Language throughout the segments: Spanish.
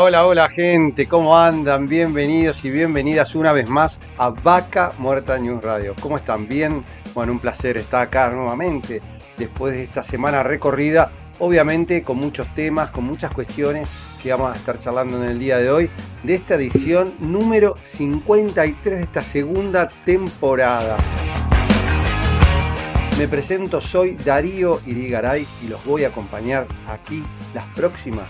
Hola, hola, gente, ¿cómo andan? Bienvenidos y bienvenidas una vez más a Vaca Muerta News Radio. ¿Cómo están? ¿Bien? Bueno, un placer estar acá nuevamente después de esta semana recorrida, obviamente con muchos temas, con muchas cuestiones que vamos a estar charlando en el día de hoy, de esta edición número 53 de esta segunda temporada. Me presento, soy Darío Irigaray y los voy a acompañar aquí las próximas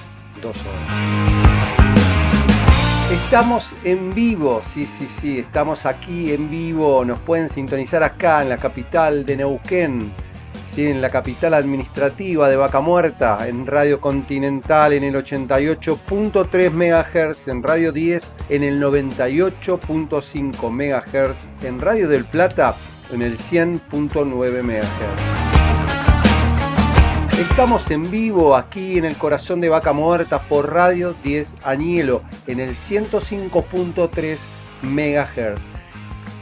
Estamos en vivo, sí, sí, sí, estamos aquí en vivo, nos pueden sintonizar acá en la capital de Neuquén, ¿sí? en la capital administrativa de Vaca Muerta, en Radio Continental en el 88.3 MHz, en Radio 10 en el 98.5 MHz, en Radio del Plata en el 100.9 MHz. Estamos en vivo aquí en el corazón de Vaca Muerta por Radio 10 Añelo en el 105.3 MHz.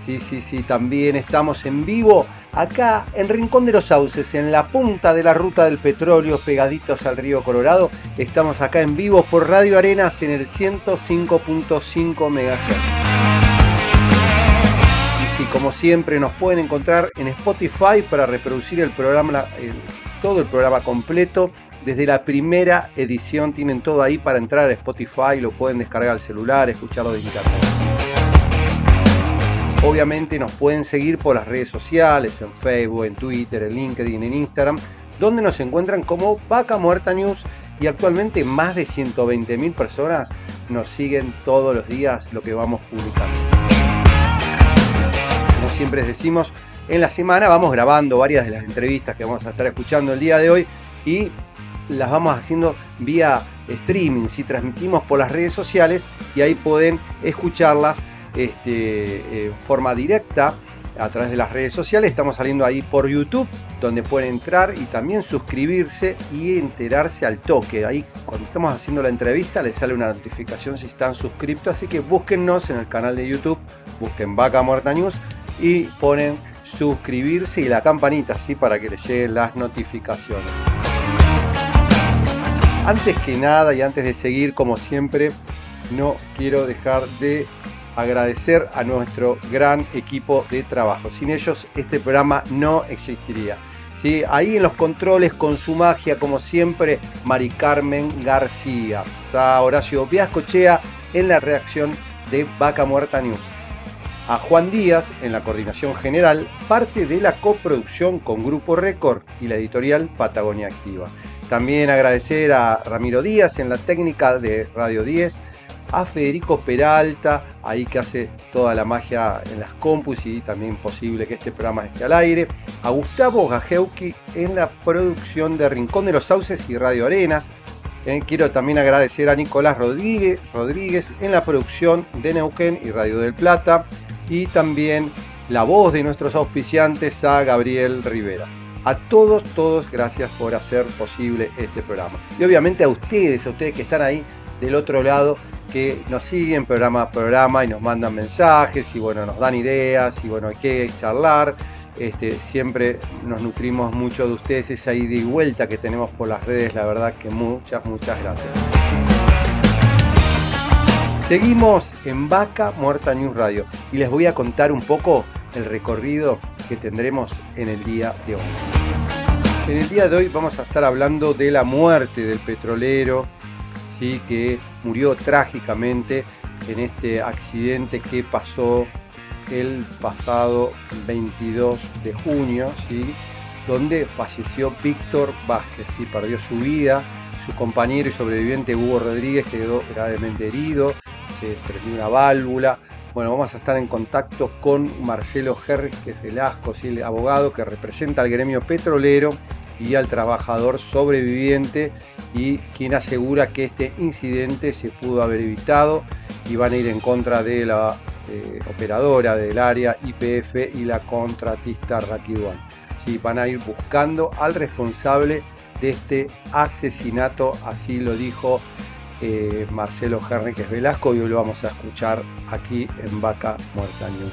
Sí, sí, sí, también estamos en vivo acá en Rincón de los Sauces, en la punta de la ruta del petróleo, pegaditos al río Colorado. Estamos acá en vivo por Radio Arenas en el 105.5 MHz. Y sí, como siempre nos pueden encontrar en Spotify para reproducir el programa, todo el programa completo. Desde la primera edición tienen todo ahí para entrar a Spotify, lo pueden descargar al celular, escucharlo de internet. Obviamente nos pueden seguir por las redes sociales, en Facebook, en Twitter, en LinkedIn, en Instagram, donde nos encuentran como Vaca Muerta News y actualmente más de 120.000 personas nos siguen todos los días lo que vamos publicando. Como siempre decimos, en la semana vamos grabando varias de las entrevistas que vamos a estar escuchando el día de hoy y las vamos haciendo vía streaming, si transmitimos por las redes sociales y ahí pueden escucharlas este, en forma directa a través de las redes sociales. Estamos saliendo ahí por YouTube, donde pueden entrar y también suscribirse y enterarse al toque. Ahí cuando estamos haciendo la entrevista les sale una notificación si están suscriptos, así que búsquennos en el canal de YouTube, busquen Vaca Muerta News y ponen suscribirse y la campanita, ¿sí? Para que les lleguen las notificaciones. Antes que nada y antes de seguir, como siempre, no quiero dejar de agradecer a nuestro gran equipo de trabajo. Sin ellos este programa no existiría. ¿Sí? Ahí en los controles con su magia, como siempre, Mari Carmen García. Está Horacio Viascochea en la reacción de Vaca Muerta News a Juan Díaz en la coordinación general, parte de la coproducción con Grupo Record y la editorial Patagonia Activa. También agradecer a Ramiro Díaz en la técnica de Radio 10, a Federico Peralta, ahí que hace toda la magia en las compus y también posible que este programa esté al aire, a Gustavo Gajeuki en la producción de Rincón de los Sauces y Radio Arenas, eh, quiero también agradecer a Nicolás Rodríguez, Rodríguez en la producción de Neuquén y Radio del Plata, y también la voz de nuestros auspiciantes a Gabriel Rivera. A todos, todos, gracias por hacer posible este programa. Y obviamente a ustedes, a ustedes que están ahí del otro lado, que nos siguen programa a programa y nos mandan mensajes y bueno, nos dan ideas y bueno, hay que charlar. Este, siempre nos nutrimos mucho de ustedes, esa ida y vuelta que tenemos por las redes, la verdad que muchas, muchas gracias. Seguimos en Vaca Muerta News Radio y les voy a contar un poco el recorrido que tendremos en el día de hoy. En el día de hoy vamos a estar hablando de la muerte del petrolero, ¿sí? que murió trágicamente en este accidente que pasó el pasado 22 de junio, ¿sí? donde falleció Víctor Vázquez, y perdió su vida, su compañero y sobreviviente Hugo Rodríguez quedó gravemente herido, se prendió una válvula. Bueno, vamos a estar en contacto con Marcelo Jerez, que es Velasco, el abogado que representa al gremio petrolero y al trabajador sobreviviente y quien asegura que este incidente se pudo haber evitado y van a ir en contra de la eh, operadora del área IPF y la contratista Rakiwan. Sí, van a ir buscando al responsable de este asesinato, así lo dijo eh, Marcelo Henriquez Velasco y hoy lo vamos a escuchar aquí en Vaca Muerta News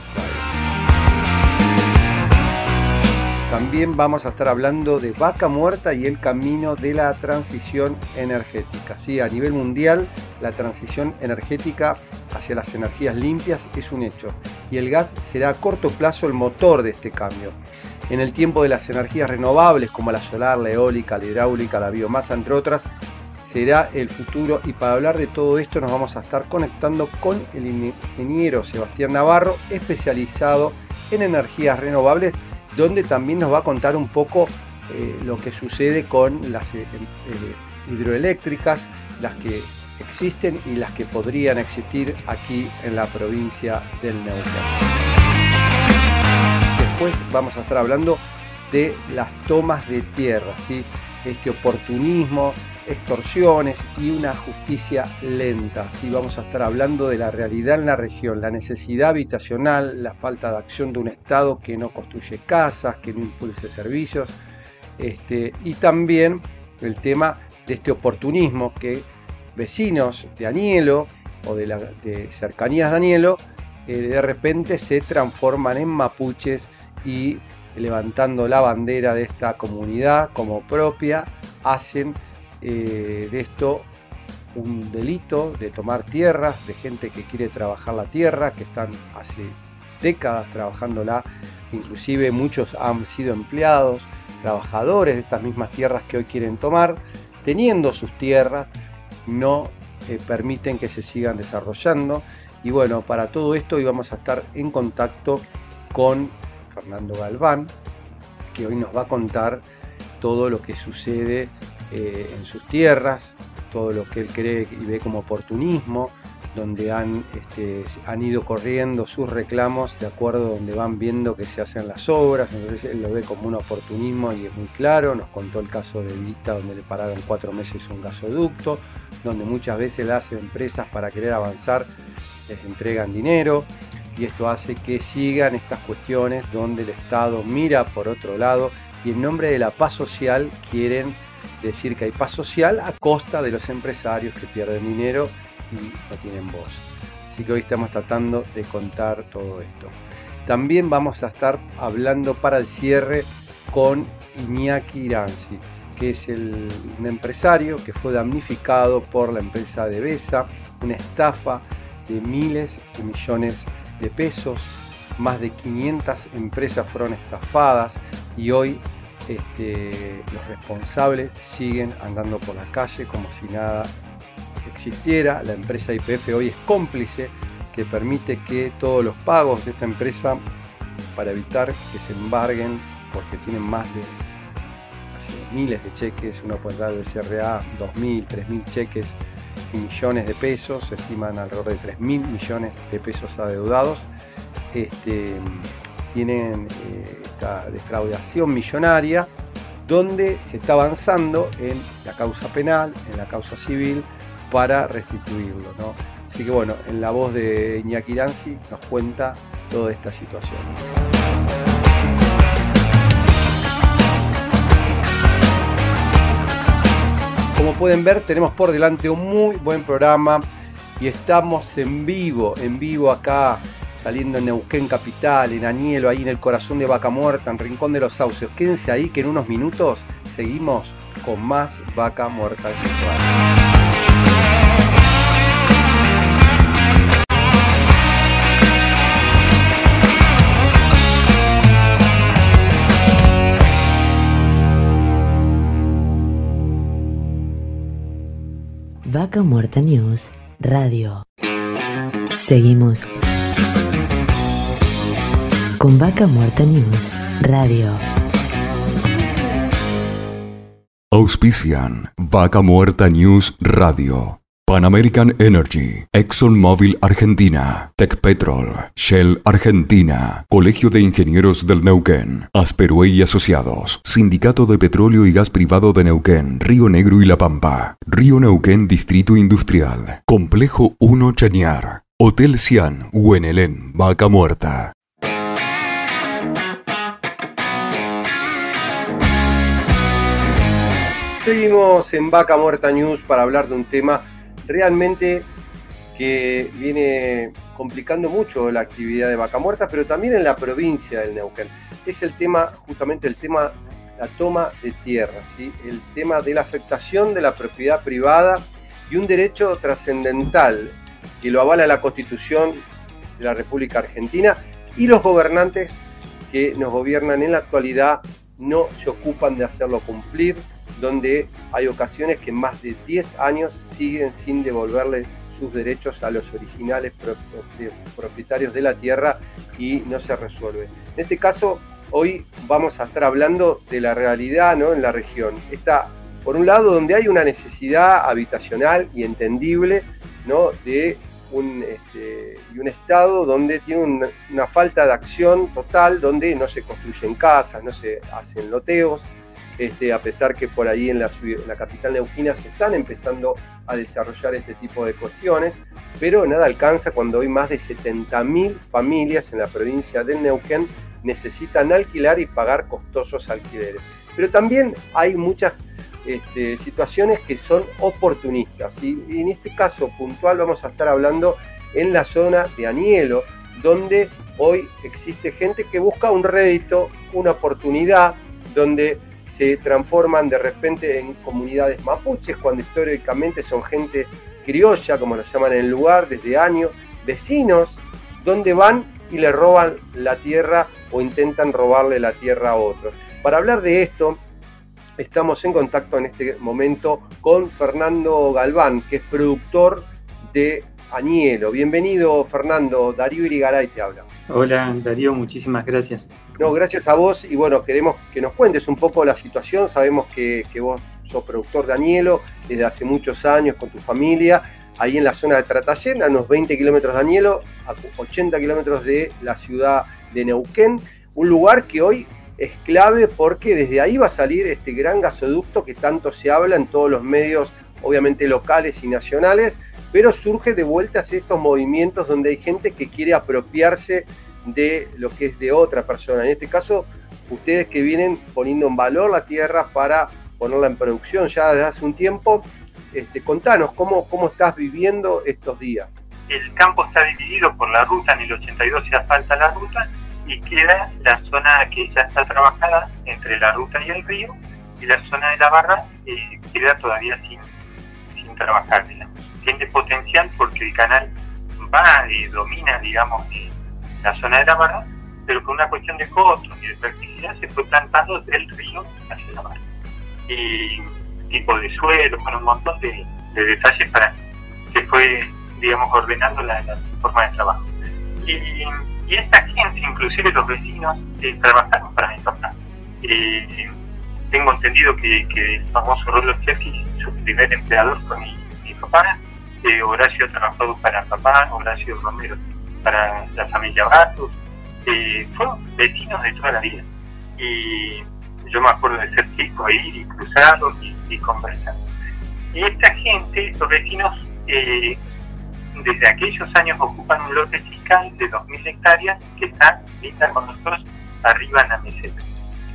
También vamos a estar hablando de vaca muerta y el camino de la transición energética. Sí, a nivel mundial, la transición energética hacia las energías limpias es un hecho y el gas será a corto plazo el motor de este cambio. En el tiempo de las energías renovables como la solar, la eólica, la hidráulica, la biomasa, entre otras, será el futuro y para hablar de todo esto nos vamos a estar conectando con el ingeniero Sebastián Navarro, especializado en energías renovables donde también nos va a contar un poco eh, lo que sucede con las eh, eh, hidroeléctricas, las que existen y las que podrían existir aquí en la provincia del Neuquén. Después vamos a estar hablando de las tomas de tierra, ¿sí? este oportunismo, extorsiones y una justicia lenta. ¿sí? Vamos a estar hablando de la realidad en la región, la necesidad habitacional, la falta de acción de un Estado que no construye casas, que no impulse servicios, este, y también el tema de este oportunismo que vecinos de Anielo o de, la, cercanías de Anielo eh, de repente se transforman en mapuches y levantando la bandera de esta comunidad como propia, hacen eh, de esto un delito de tomar tierras de gente que quiere trabajar la tierra, que están hace décadas trabajándola, inclusive muchos han sido empleados, trabajadores de estas mismas tierras que hoy quieren tomar, teniendo sus tierras, no eh, permiten que se sigan desarrollando. Y bueno, para todo esto hoy vamos a estar en contacto con Fernando Galván, que hoy nos va a contar todo lo que sucede eh, en sus tierras, todo lo que él cree y ve como oportunismo, donde han, este, han ido corriendo sus reclamos de acuerdo a donde van viendo que se hacen las obras, entonces él lo ve como un oportunismo y es muy claro, nos contó el caso de Vista donde le pararon cuatro meses un gasoducto, donde muchas veces las empresas para querer avanzar les entregan dinero y esto hace que sigan estas cuestiones donde el Estado mira por otro lado y en nombre de la paz social quieren decir que hay paz social a costa de los empresarios que pierden dinero y no tienen voz. Así que hoy estamos tratando de contar todo esto. También vamos a estar hablando para el cierre con Iñaki Iranzi, que es el, un empresario que fue damnificado por la empresa de Besa, una estafa de miles de millones de pesos. Más de 500 empresas fueron estafadas y hoy este, los responsables siguen andando por la calle como si nada existiera. La empresa IPF hoy es cómplice que permite que todos los pagos de esta empresa para evitar que se embarguen porque tienen más de miles de cheques, uno puede dar del CRA 2.000, 3.000 cheques millones de pesos, se estiman alrededor de 3.000 millones de pesos adeudados. Este, tienen eh, esta defraudación millonaria donde se está avanzando en la causa penal, en la causa civil, para restituirlo. Así que bueno, en la voz de Iñaki Iranzi nos cuenta toda esta situación. Como pueden ver, tenemos por delante un muy buen programa y estamos en vivo, en vivo acá saliendo en Neuquén Capital, en Anielo, ahí en el corazón de Vaca Muerta, en Rincón de los Saucios. Quédense ahí que en unos minutos seguimos con más Vaca Muerta Vaca Muerta News Radio. Seguimos con Vaca Muerta News Radio. Auspician Vaca Muerta News Radio. Pan American Energy, ExxonMobil Argentina, Petrol, Shell Argentina, Colegio de Ingenieros del Neuquén, Asperue y Asociados, Sindicato de Petróleo y Gas Privado de Neuquén, Río Negro y La Pampa, Río Neuquén Distrito Industrial, Complejo 1 Chañar, Hotel Cian, Huenelén, Vaca Muerta. Seguimos en Vaca Muerta News para hablar de un tema realmente que viene complicando mucho la actividad de Vaca Muerta, pero también en la provincia del Neuquén. Es el tema, justamente el tema, la toma de tierra, ¿sí? el tema de la afectación de la propiedad privada y un derecho trascendental que lo avala la Constitución de la República Argentina y los gobernantes que nos gobiernan en la actualidad no se ocupan de hacerlo cumplir donde hay ocasiones que más de 10 años siguen sin devolverle sus derechos a los originales propietarios de la tierra y no se resuelve. En este caso, hoy vamos a estar hablando de la realidad ¿no? en la región. Está, por un lado, donde hay una necesidad habitacional y entendible ¿no? de un, este, y un Estado donde tiene una falta de acción total, donde no se construyen casas, no se hacen loteos, este, a pesar que por ahí en la, capital neuquina se están empezando a desarrollar este tipo de cuestiones, pero nada alcanza cuando hoy más de 70.000 familias en la provincia del Neuquén necesitan alquilar y pagar costosos alquileres. Pero también hay muchas este, situaciones que son oportunistas y, y en este caso puntual vamos a estar hablando en la zona de Anielo, donde hoy existe gente que busca un rédito, una oportunidad, donde se transforman de repente en comunidades mapuches, cuando históricamente son gente criolla, como lo llaman en el lugar, desde años, vecinos, donde van y le roban la tierra o intentan robarle la tierra a otros. Para hablar de esto, estamos en contacto en este momento con Fernando Galván, que es productor de Anielo. Bienvenido, Fernando. Darío Irigaray te habla. Hola, Darío, muchísimas gracias. No, gracias a vos y bueno, queremos que nos cuentes un poco la situación. Sabemos que, vos sos productor de Anielo desde hace muchos años con tu familia, ahí en la zona de Tratallén, a unos 20 kilómetros de Anielo, a 80 kilómetros de la ciudad de Neuquén, un lugar que hoy es clave porque desde ahí va a salir este gran gasoducto que tanto se habla en todos los medios, obviamente locales y nacionales, pero surge de vueltas estos movimientos donde hay gente que quiere apropiarse de lo que es de otra persona. En este caso, ustedes que vienen poniendo en valor la tierra para ponerla en producción ya desde hace un tiempo, este, contanos cómo, cómo estás viviendo estos días. El campo está dividido por la ruta, en el 82 se asfalta la ruta y queda la zona que ya está trabajada entre la ruta y el río y la zona de la barra eh, queda todavía sin, trabajar tiene potencial porque el canal va y domina, digamos, la zona de la barra, pero por una cuestión de costos y de practicidad se fue plantando del río hacia la barra. Y tipo de suelo, bueno, un montón de, detalles para que fue, digamos, ordenando la, forma de trabajo. Y, esta gente, inclusive los vecinos, eh, trabajaron para mi papá. Eh, tengo entendido que, el famoso Rolo Chefi, su primer empleador fue mi, mi papá, Horacio trabajó para papá, Horacio Romero para la familia Bartos, eh, fueron vecinos de toda la vida. Y yo me acuerdo de ser chico ahí, y cruzado y, y conversando. Y esta gente, los vecinos, eh, desde aquellos años ocupan un lote fiscal de 2.000 hectáreas que está linda con nosotros arriba en la meseta.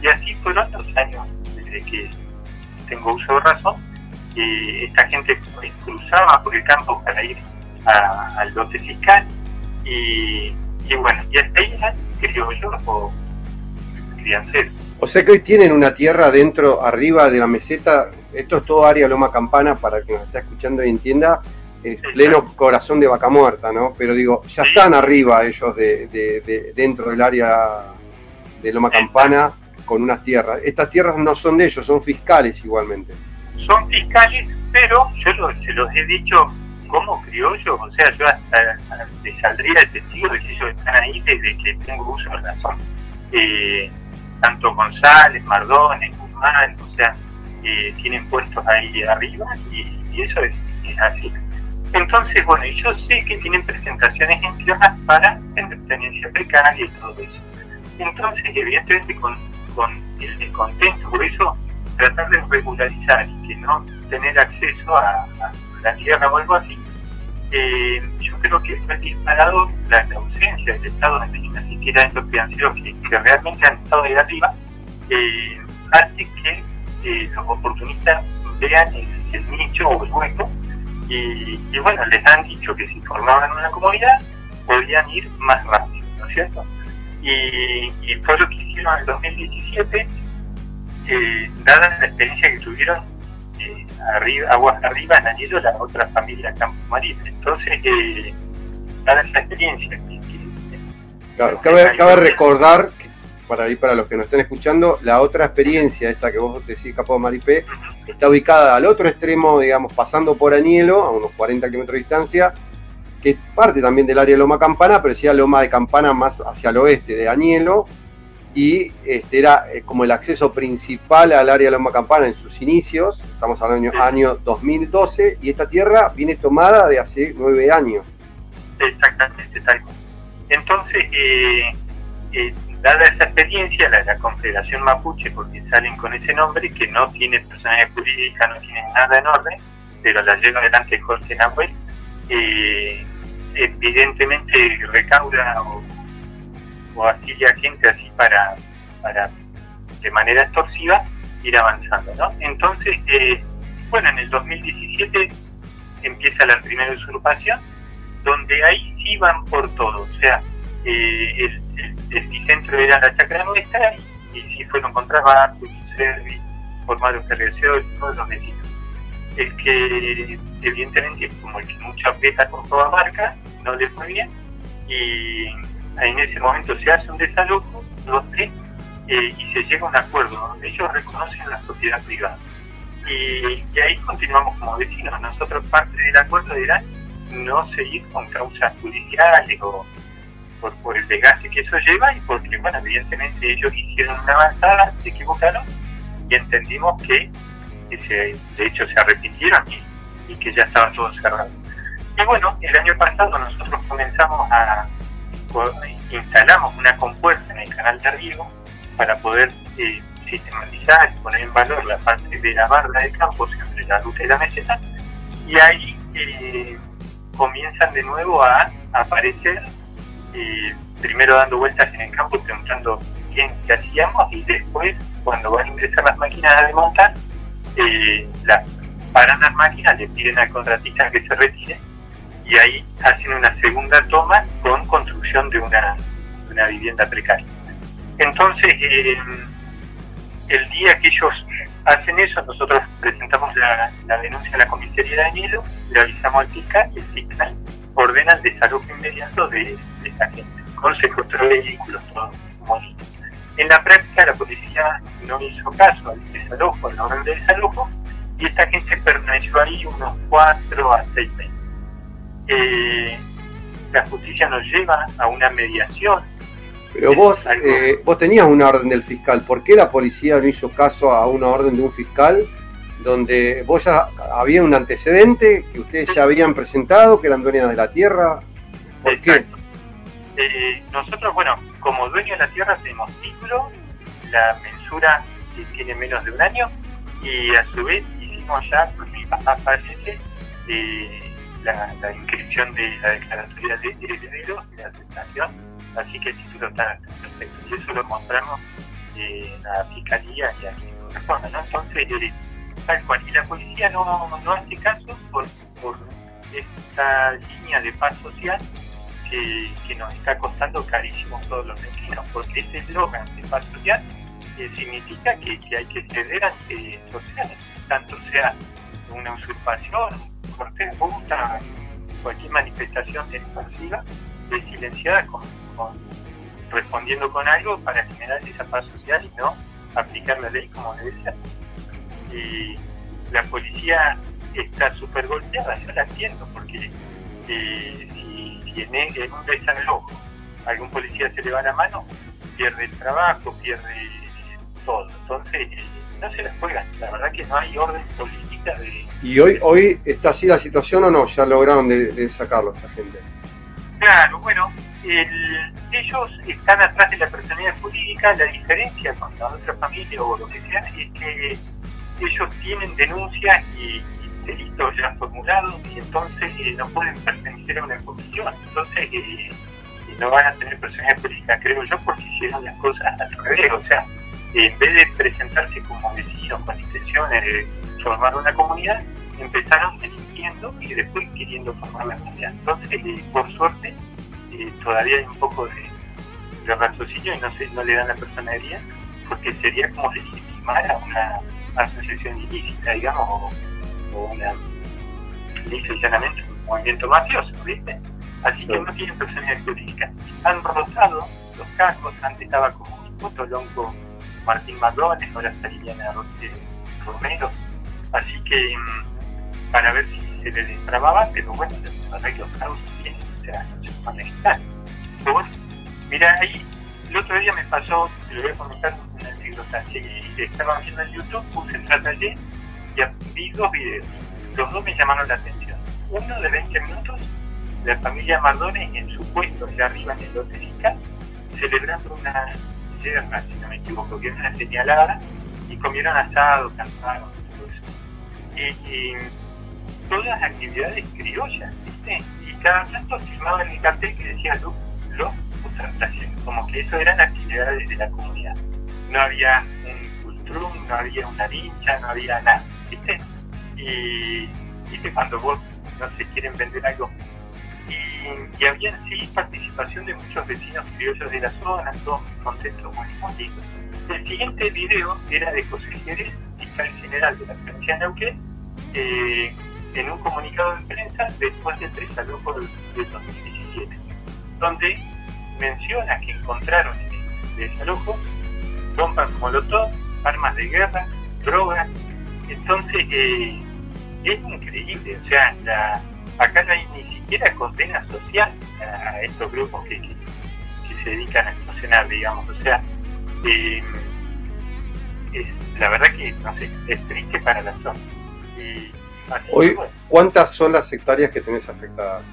Y así fueron los años desde que tengo uso de razón esta gente cruzaba por el campo para ir al lote fiscal. Y, bueno, y hasta ahí creo yo, o ser. O sea que hoy tienen una tierra dentro, arriba de la meseta, esto es todo área Loma Campana, para el que nos está escuchando y entienda, es pleno corazón de vaca muerta, ¿no? Pero digo, ya están arriba ellos de, dentro del área de Loma Campana con unas tierras. Estas tierras no son de ellos, son fiscales igualmente son fiscales, pero yo se los he dicho como criollos, o sea, yo hasta, les saldría el testigo de que ellos están ahí desde que tengo uso de razón. Eh, tanto González, Mardones, Guzmán, o sea, eh, tienen puestos ahí arriba y, eso es, así. Entonces, bueno, yo sé que tienen presentaciones en tierras para tenencia precaria y todo eso. Entonces, evidentemente, con, con el descontento por eso, tratar de regularizar y que no tener acceso a, la tierra o algo así, eh, yo creo que fue disparado la, ausencia del Estado de ni siquiera en los financieros que, que realmente han estado ahí arriba, eh, hace que eh, los oportunistas vean el, nicho o el hueco y, y, bueno, les han dicho que si formaban una comunidad podían ir más rápido, ¿no es cierto? Y, y fue lo que hicieron en el 2017, eh, dada la experiencia que tuvieron eh, arriba, aguas arriba en Anillo, la otra familia Campo Marina. Entonces, eh, dada esa experiencia que, que claro, cabe, cabe recordar para ir para los que nos estén escuchando, la otra experiencia, esta que vos decís, Capo Maripé, está ubicada al otro extremo, digamos, pasando por Añelo, a unos 40 kilómetros de distancia, que es parte también del área de Loma Campana, pero decía Loma de Campana más hacia el oeste de Añelo, y este era como el acceso principal al área de Loma Campana en sus inicios, estamos hablando del año, año 2012, y esta tierra viene tomada de hace nueve años. Exactamente, tal cual. Entonces, eh, eh, dada esa experiencia, la, la, Confederación Mapuche, porque salen con ese nombre, que no tiene personalidad jurídica, no tiene nada en orden, pero la lleva adelante Jorge Nahuel, eh, evidentemente recauda o, o afilia gente así para, para, de manera extorsiva, ir avanzando. ¿no? Entonces, eh, bueno, en el 2017 empieza la primera usurpación, donde ahí sí van por todo, o sea, eh, el, el, epicentro era la chacra nuestra y, sí fueron contra Barco, Servi, formaron Ferreción, todos los vecinos. El que evidentemente como el que mucho aprieta con toda marca, no le fue bien y en ese momento se hace un desalojo, tres, eh, y se llega a un acuerdo donde ellos reconocen la propiedad privada. Y, ahí continuamos como vecinos. Nosotros parte del acuerdo era no seguir con causas judiciales o por, por, el desgaste que eso lleva y porque, bueno, evidentemente ellos hicieron una avanzada, se equivocaron y entendimos que, que se, de hecho se arrepintieron y, y, que ya estaba todo cerrado. Y bueno, el año pasado nosotros comenzamos a, instalamos una compuerta en el canal de riego para poder eh, sistematizar y poner en valor la parte de la barra de campos entre la ruta y la meseta y ahí eh, comienzan de nuevo a, aparecer eh, primero dando vueltas en el campo preguntando quién, qué hacíamos y después cuando van a ingresar las máquinas a desmontar eh, la, paran las máquinas, le piden al contratista que se retire y ahí hacen una segunda toma con construcción de una, una vivienda precaria. Entonces, eh, el día que ellos hacen eso, nosotros presentamos la, la denuncia a la comisaría de Añelo, le avisamos al fiscal y el fiscal ordena el desalojo inmediato de, de esta gente, con secuestro de vehículos, todo bonito. En la práctica la policía no hizo caso al desalojo, al orden de desalojo, y esta gente permaneció ahí unos cuatro a seis meses. Eh, la justicia nos lleva a una mediación. Pero vos, eh, vos tenías una orden del fiscal, ¿por qué la policía no hizo caso a una orden de un fiscal donde vos ya había un antecedente que ustedes ya habían presentado, que eran dueñas de la tierra. ¿Por Exacto. qué? Eh, nosotros, bueno, como dueños de la tierra tenemos título, la mensura que tiene menos de un año y a su vez hicimos ya, pues mi papá fallece, eh, la, inscripción de la declaratoria de herederos de, de la aceptación, así que el título está perfecto y eso lo mostramos eh, a la fiscalía y a quien corresponda, ¿no? Entonces, eh, tal cual. Y la policía no, no hace caso por, por, esta línea de paz social que, que, nos está costando carísimo todos los vecinos, porque ese eslogan de paz social eh, significa que, que, hay que ceder ante extorsiones, tanto sea una usurpación, de ruta, cualquier manifestación expansiva, es silenciada con, respondiendo con algo para generar esa paz social y no aplicar la ley como debe ser y la policía está súper golpeada, yo la entiendo, porque eh, si, si en, en, un desalojo algún policía se le va la mano, pierde el trabajo, pierde todo. Entonces, eh, no se las juegan. La verdad que no hay orden política de... ¿Y hoy, hoy está así la situación o no? ¿Ya lograron de, sacarlo esta gente? Claro, bueno, ellos están atrás de la personalidad jurídica, la diferencia con la otra familia o lo que sea es que ellos tienen denuncias y, delitos ya formulados y entonces eh, no pueden pertenecer a una comisión, entonces eh, no van a tener personalidad jurídica, creo yo, porque hicieron las cosas al revés, o sea, en vez de presentarse como vecinos con intenciones de formar una comunidad, empezaron delinquiendo y después queriendo formar la comunidad. Entonces, eh, por suerte, eh, todavía hay un poco de, raciocinio y no, se, no le dan la personalidad, porque sería como legitimar a una asociación ilícita, digamos, o, una lisa llanamente un movimiento mafioso, ¿viste? Así que no tienen personalidad jurídica. Han rotado los cargos, antes estaba como Lonco Martín Mardones, ahora está Liliana Romero. Así que mm, para ver si se le destrababa, pero bueno, verdad que los cargos bien, o sea, no se pueden estar. Pero bueno, mira, ahí el otro día me pasó, te lo voy a comentar una anécdota. Si estaba viendo en YouTube, puse en Tratalle y vi dos videos. Los dos me llamaron la atención. Uno de 20 minutos, la familia Mardones en su puesto de arriba en el Hotel celebrando una si no me equivoco, que era una señalada, y comieron asado, cantaron. Y, todas actividades criollas, ¿viste? Y cada tanto firmaban el cartel que decía lo, lo como que eso eran actividades de la comunidad. No había un cultrum, no había una vincha, no había nada, ¿viste? Y, ¿viste? Cuando vos, no sé, quieren vender algo y, había sí participación de muchos vecinos criollos de la zona, todos contentos, muy contentos. El siguiente video era de José Jerez, fiscal general de la provincia de Neuquén, eh, en un comunicado de prensa después del desalojo del, del 2017, donde menciona que encontraron en el desalojo bombas molotov, armas de guerra, drogas. Entonces, eh, es increíble, o sea, acá no hay ni siquiera condena social a estos grupos que, se dedican a extorsionar, digamos. O sea, eh, es, la verdad que, no sé, es triste para la zona. Hoy, ¿cuántas son las hectáreas que tenés afectadas?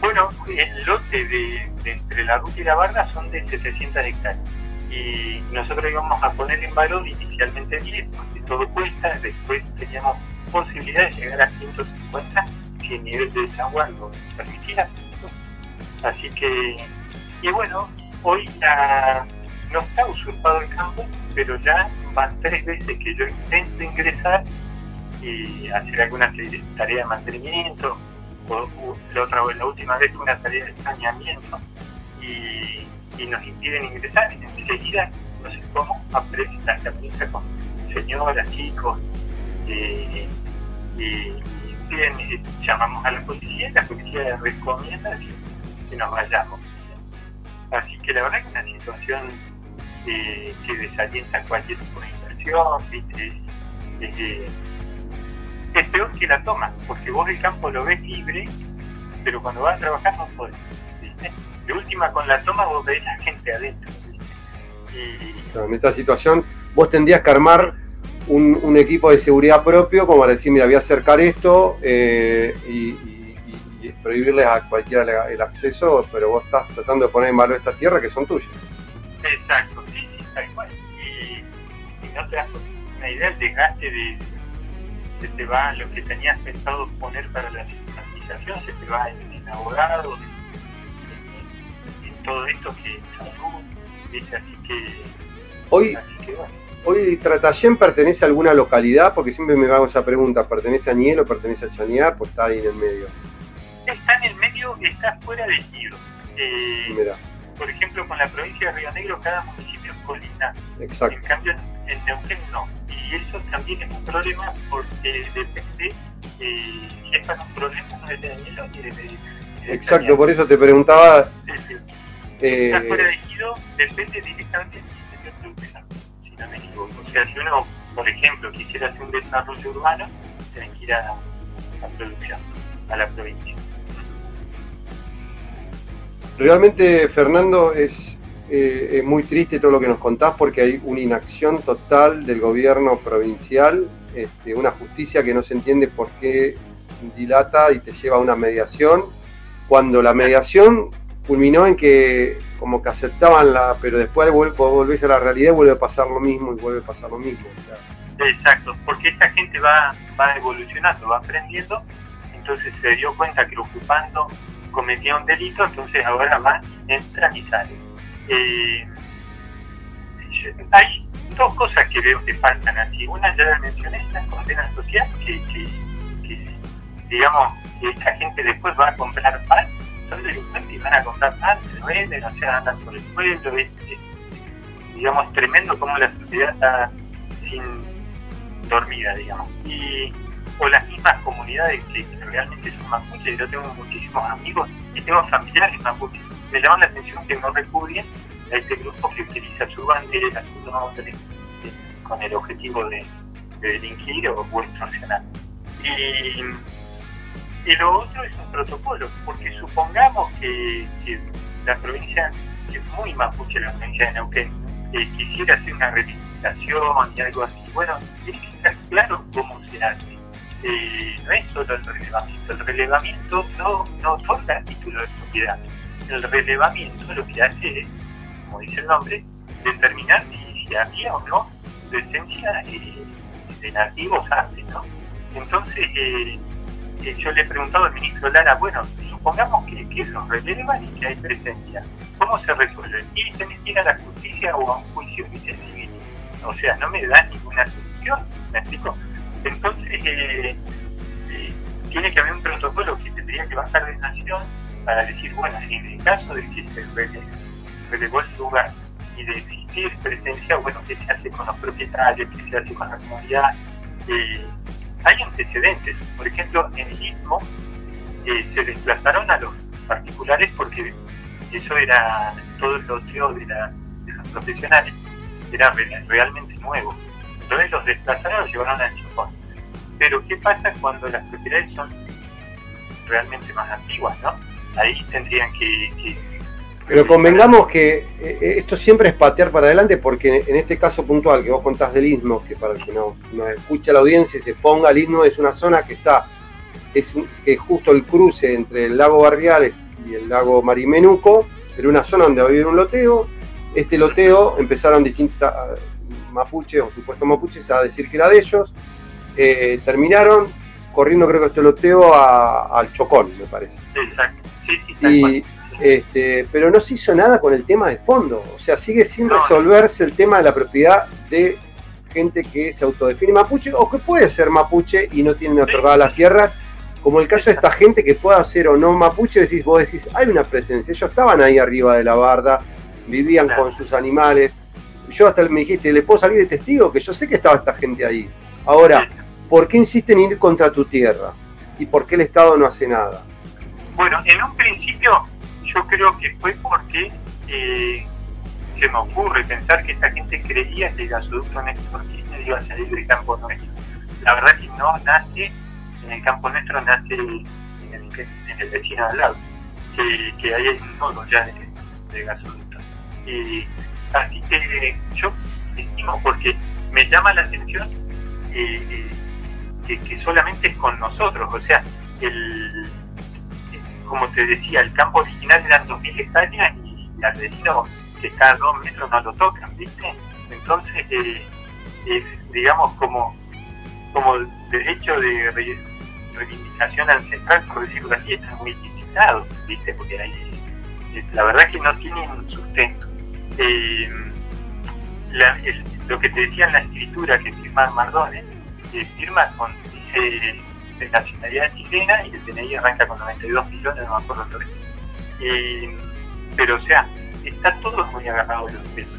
Bueno, el lote de, entre la ruta y la barra son de 700 hectáreas. Y nosotros íbamos a poner en valor inicialmente 10, porque todo cuesta, después teníamos posibilidad de llegar a 150 si el nivel de agua lo permitía. Así que, y bueno, hoy ya no está usurpado el campo, pero ya van tres veces que yo intento ingresar y hacer alguna tarea de mantenimiento, o, la, otra, la última vez fue una tarea de saneamiento y, nos impiden ingresar y enseguida, no sé cómo, aparece la camisa con señoras, chicos, eh, y bien, eh, llamamos a la policía y la policía recomienda que nos vayamos. Así que la verdad que es una situación eh, que desalienta cualquier tipo de inversión, Es, es, peor que la toma, porque vos el campo lo ves libre, pero cuando vas a trabajar no podés. De última, con la toma vos ves la gente adentro. Y... en esta situación vos tendrías que armar un, equipo de seguridad propio como para decir, mira, voy a acercar esto eh, y, prohibirles a cualquiera el acceso, pero vos estás tratando de poner en valor estas tierras que son tuyas. Exacto, sí, sí, tal cual. Y, no te das una idea del desgaste de, se te va lo que tenías pensado poner para la sistematización, se te va en, en abogado, en, todo esto que salud, así que... Hoy, así que bueno Hoy Tratallén pertenece a alguna localidad, porque siempre me hago esa pregunta, ¿pertenece a Niel o pertenece a Chañar? Pues está ahí en el medio. Está en el medio, está fuera de Nido. Eh, por ejemplo, con la provincia de Río Negro, cada municipio es colina. Exacto. En cambio, en Neuquén no. Y eso también es un problema porque depende eh, si es para un problema no de o de, Exacto, por eso te preguntaba. Sí, eh, está fuera de Nido, depende directamente o sea, si uno, por ejemplo, quisiera hacer un desarrollo urbano, tiene que ir a la producción, a la provincia. Realmente, Fernando, es, eh, muy triste todo lo que nos contás porque hay una inacción total del gobierno provincial este, una justicia que no se entiende por qué dilata y te lleva a una mediación, cuando la mediación culminó en que como que aceptaban la, pero después volvés a la realidad y vuelve a pasar lo mismo y vuelve a pasar lo mismo. Exacto, porque esta gente va, va evolucionando, va aprendiendo, entonces se dio cuenta que ocupando cometía un delito, entonces ahora va, entra y sale. Eh, hay dos cosas que veo que faltan así. Una ya la mencioné, la condena social, que, digamos que esta gente después va a comprar pan, son delincuentes y van a comprar pan, se lo venden, o sea, andan por el pueblo, es, digamos tremendo como la sociedad está sin dormida, digamos. Y, o las mismas comunidades que, realmente son mapuches, yo tengo muchísimos amigos y tengo familiares mapuches. Me llama la atención que no recurren a este grupo que utiliza su bandera, su nombre, con el objetivo de, delinquir o, extorsionar. Y, y, lo otro es un protocolo, porque supongamos que, la provincia, que es muy mapuche la provincia de Neuquén, eh, quisiera hacer una reivindicación y algo así. Bueno, tiene que estar claro cómo se hace. No es solo el relevamiento, el relevamiento no, no otorga título de propiedad. El relevamiento lo que hace es como dice el nombre, determinar si, si había o no presencia eh, de nativos antes, ¿no? Entonces, eh, eh, yo le he preguntado al ministro Lara, bueno, supongamos que, que los relevan y que hay presencia, ¿cómo se resuelve? Y tenés que a la justicia o a un juicio civil. O sea, no me da ninguna solución, ¿me explico? Entonces, tiene que haber un protocolo que tendría que bajar de nación para decir, bueno, en el caso de que se relevó el lugar y de existir presencia, bueno, ¿qué se hace con los propietarios? ¿Qué se hace con la comunidad? Eh, hay antecedentes. Por ejemplo, en el Istmo eh, se desplazaron a los particulares porque eso era todo el loteo de los profesionales, era realmente nuevo. Entonces los desplazaron los llevaron al Chocón. Pero ¿qué pasa cuando las propiedades son realmente más antiguas, no? Ahí tendrían que pero convengamos que eh, esto siempre es patear para adelante porque en este caso puntual que vos contás del istmo, que para el que no, no escucha la audiencia y se ponga el istmo, es una zona que está, es, justo el cruce entre el lago Barriales y el lago Marimenuco, era una zona donde había un loteo. Este loteo empezaron distintas mapuches o supuestos mapuches a decir que era de ellos. Eh, terminaron corriendo, creo que este loteo al Chocón, me parece. Exacto. Sí, sí, este, pero no se hizo nada con el tema de fondo. O sea, sigue sin resolverse el tema de la propiedad de gente que se autodefine mapuche o que puede ser mapuche y no tienen otorgadas las tierras, como el caso de esta gente que pueda ser o no mapuche, decís, vos decís, hay una presencia, ellos estaban ahí arriba de la barda, vivían con sus animales. Yo hasta me dijiste, ¿le puedo salir de testigo? Que yo sé que estaba esta gente ahí. Ahora, ¿por qué insisten en ir contra tu tierra? ¿Y por qué el Estado no hace nada? Bueno, en un principio yo creo que fue porque eh, se me ocurre pensar que esta gente creía que el gasoducto Néstor Kirchner iba a salir del campo nuestro. La verdad que no nace en el campo nuestro, nace en el, vecino al lado, que, que hay un nodo ya de, de gasoductos. Así que yo estimo porque me llama la atención eh, que, que solamente es con nosotros, o sea, el como te decía, el campo original eran 2.000 hectáreas y al vecino que está a dos metros no lo tocan, ¿viste? Entonces eh, es, digamos, como, como derecho de reivindicación ancestral, por decirlo así, está muy limitado, ¿viste? Porque ahí, eh, la verdad que no tienen sustento. Eh, lo que te decía en la escritura que firma Mardones, firma con, dice de nacionalidad chilena y el DNI arranca con 92 millones, no me acuerdo eh, pero o sea, está todo muy agarrado los pelos.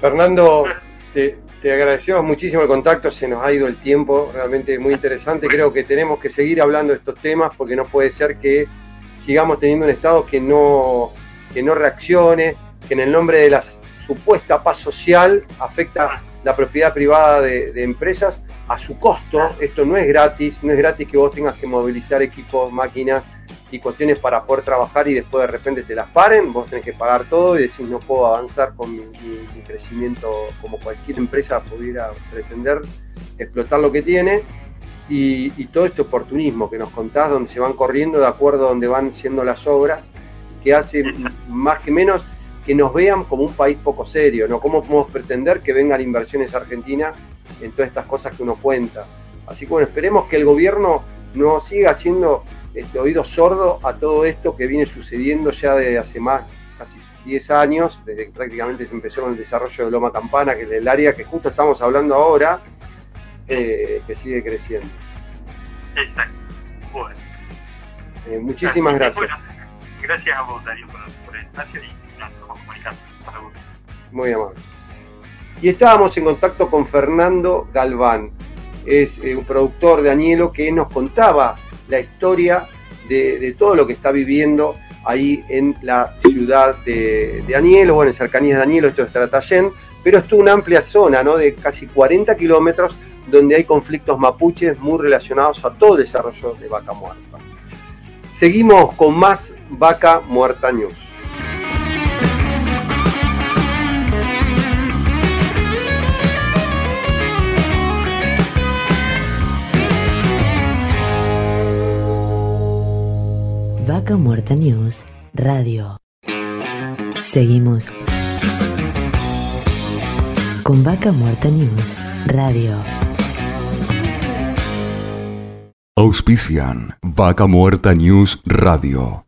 Fernando, te, te, agradecemos muchísimo el contacto, se nos ha ido el tiempo, realmente muy interesante. Creo que tenemos que seguir hablando de estos temas porque no puede ser que sigamos teniendo un Estado que no, que no reaccione, que en el nombre de la supuesta paz social afecta la propiedad privada de, empresas a su costo. Esto no es gratis, no es gratis que vos tengas que movilizar equipos, máquinas y cuestiones para poder trabajar y después de repente te las paren, vos tenés que pagar todo y decir no puedo avanzar con mi, crecimiento como cualquier empresa pudiera pretender explotar lo que tiene. Y, todo este oportunismo que nos contás, donde se van corriendo de acuerdo a donde van siendo las obras, que hace más que menos que nos vean como un país poco serio, ¿no? ¿Cómo podemos pretender que vengan inversiones argentinas en todas estas cosas que uno cuenta? Así que bueno, esperemos que el gobierno no siga haciendo este oído sordo a todo esto que viene sucediendo ya de hace más, casi 10 años, desde que prácticamente se empezó con el desarrollo de Loma Campana, que es el área que justo estamos hablando ahora, eh, que sigue creciendo. Exacto. Bueno. Eh, muchísimas gracias. gracias a vos, Darío, por, el espacio y Muy amable. Y estábamos en contacto con Fernando Galván, es eh, un productor de Añelo que nos contaba la historia de, todo lo que está viviendo ahí en la ciudad de, de bueno, en cercanías de Anielo, esto es Tratayén, pero es una amplia zona, ¿no? De casi 40 kilómetros donde hay conflictos mapuches muy relacionados a todo el desarrollo de Vaca Muerta. Seguimos con más Vaca Muerta News. Vaca Muerta News Radio. Seguimos con Vaca Muerta News Radio. Auspician Vaca Muerta News Radio.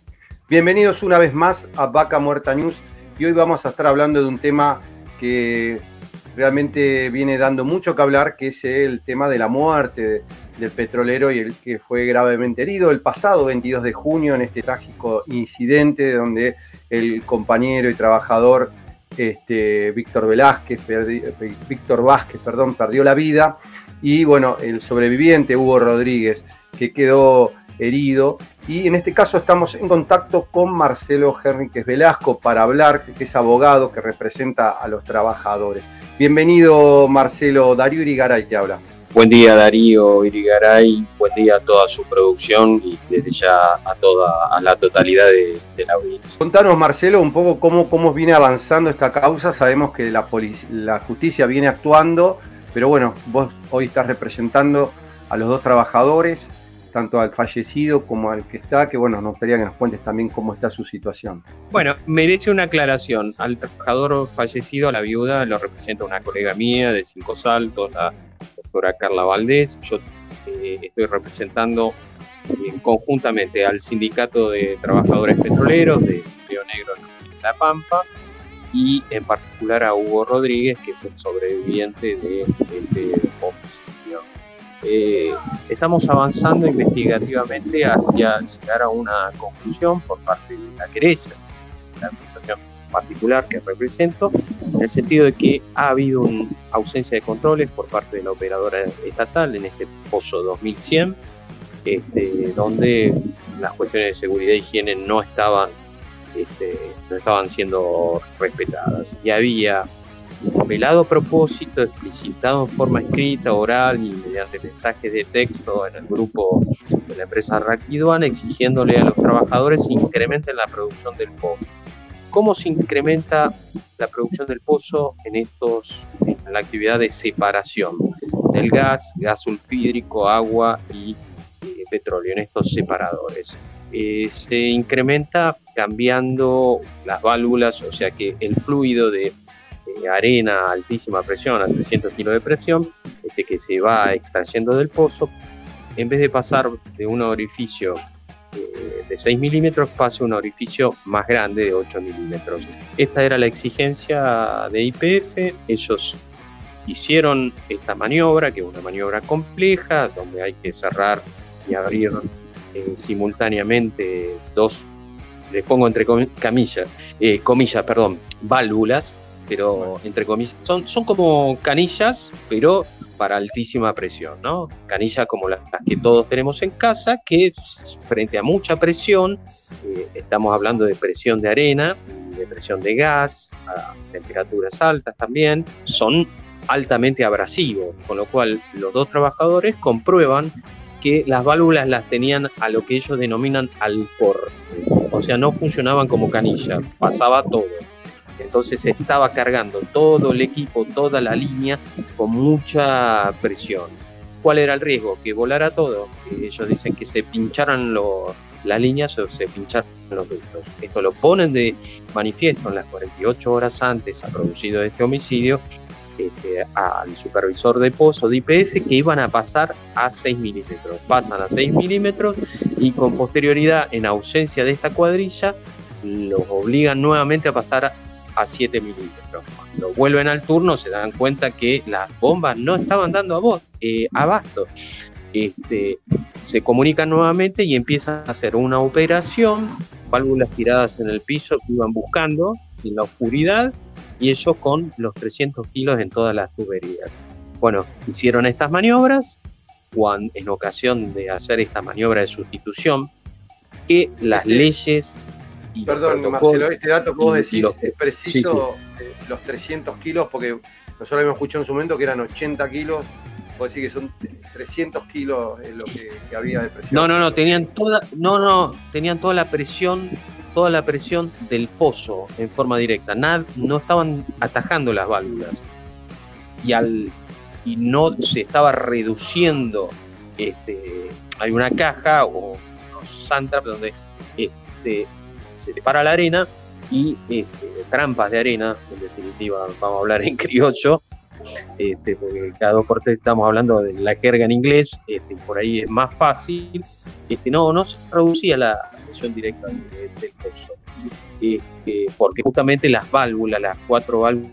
Bienvenidos una vez más a Vaca Muerta News y hoy vamos a estar hablando de un tema que realmente viene dando mucho que hablar, que es el tema de la muerte del petrolero y el que fue gravemente herido el pasado 22 de junio en este trágico incidente donde el compañero y trabajador este, Víctor Velázquez, Víctor Vázquez, perdón, perdió la vida. Y bueno, el sobreviviente Hugo Rodríguez que quedó herido. Y en este caso estamos en contacto con Marcelo Henriquez Velasco para hablar, que es abogado que representa a los trabajadores. Bienvenido Marcelo, Darío Irigaray te habla. Buen día Darío Irigaray, buen día a toda su producción y desde ya a toda a la totalidad de, la audiencia. Contanos Marcelo un poco cómo, cómo viene avanzando esta causa, sabemos que la, la justicia viene actuando, pero bueno, vos hoy estás representando a los dos trabajadores, tanto al fallecido como al que está, que bueno, nos gustaría que nos cuentes también cómo está su situación. Bueno, merece una aclaración. Al trabajador fallecido, a la viuda, lo representa una colega mía de Cinco Saltos, la doctora Carla Valdés. Yo eh, estoy representando eh, conjuntamente al Sindicato de Trabajadores Petroleros de Río Negro La Pampa y en particular a Hugo Rodríguez, que es el sobreviviente de este homicidio eh, estamos avanzando investigativamente hacia llegar a una conclusión por parte de la querella, la administración particular que represento, en el sentido de que ha habido una ausencia de controles por parte de la operadora estatal en este pozo 2100, este, donde las cuestiones de seguridad e higiene no estaban, este, no estaban siendo respetadas. Y había velado propósito, explicitado en forma escrita, oral y mediante mensajes de texto en el grupo de la empresa Raquiduana, exigiéndole a los trabajadores que incrementen la producción del pozo. ¿Cómo se incrementa la producción del pozo en, estos, en la actividad de separación del gas, gas sulfídrico, agua y eh, petróleo en estos separadores? Eh, se incrementa cambiando las válvulas, o sea que el fluido de arena a altísima presión, a 300 kilos de presión, este, que se va extrayendo del pozo, en vez de pasar de un orificio eh, de 6 milímetros, pase un orificio más grande de 8 milímetros. Esta era la exigencia de IPF, ellos hicieron esta maniobra, que es una maniobra compleja, donde hay que cerrar y abrir eh, simultáneamente dos, les pongo entre comillas, eh, comillas, perdón, válvulas, pero entre comillas, son, son como canillas, pero para altísima presión, ¿no? Canillas como las, que todos tenemos en casa, que frente a mucha presión, eh, estamos hablando de presión de arena, de presión de gas, a temperaturas altas también, son altamente abrasivos, con lo cual los dos trabajadores comprueban que las válvulas las tenían a lo que ellos denominan alcor, o sea, no funcionaban como canilla, pasaba todo. Entonces estaba cargando todo el equipo, toda la línea con mucha presión. ¿Cuál era el riesgo? Que volara todo. Ellos dicen que se pincharan las líneas o se pincharan los ductos. Esto lo ponen de manifiesto en las 48 horas antes ha producido este homicidio este, al supervisor de pozo de IPF que iban a pasar a 6 milímetros. Pasan a 6 milímetros y con posterioridad, en ausencia de esta cuadrilla, los obligan nuevamente a pasar a 7 milímetros. Cuando vuelven al turno se dan cuenta que las bombas no estaban dando a voz, eh, abasto. Este, se comunican nuevamente y empiezan a hacer una operación, válvulas tiradas en el piso que iban buscando en la oscuridad y ellos con los 300 kilos en todas las tuberías. Bueno, hicieron estas maniobras cuando, en ocasión de hacer esta maniobra de sustitución, que las este Perdón, Marcelo, este dato que vos decís es preciso, eh, los 300 kilos, porque nosotros habíamos escuchado en su momento que eran 80 kilos, vos decís que son 300 kilos lo que, había de presión. No, no, no, tenían toda, no, no, tenían toda la presión, toda la presión del pozo en forma directa, Nada, no estaban atajando las válvulas. Y al y no se estaba reduciendo este, hay una caja o unos donde este, se separa la arena y este, trampas de arena, en definitiva vamos a hablar en criollo, este, porque cada dos por estamos hablando de la jerga en inglés, este, por ahí es más fácil, este, no, no se producía la presión directa del pozo, este, porque justamente las válvulas, las cuatro válvulas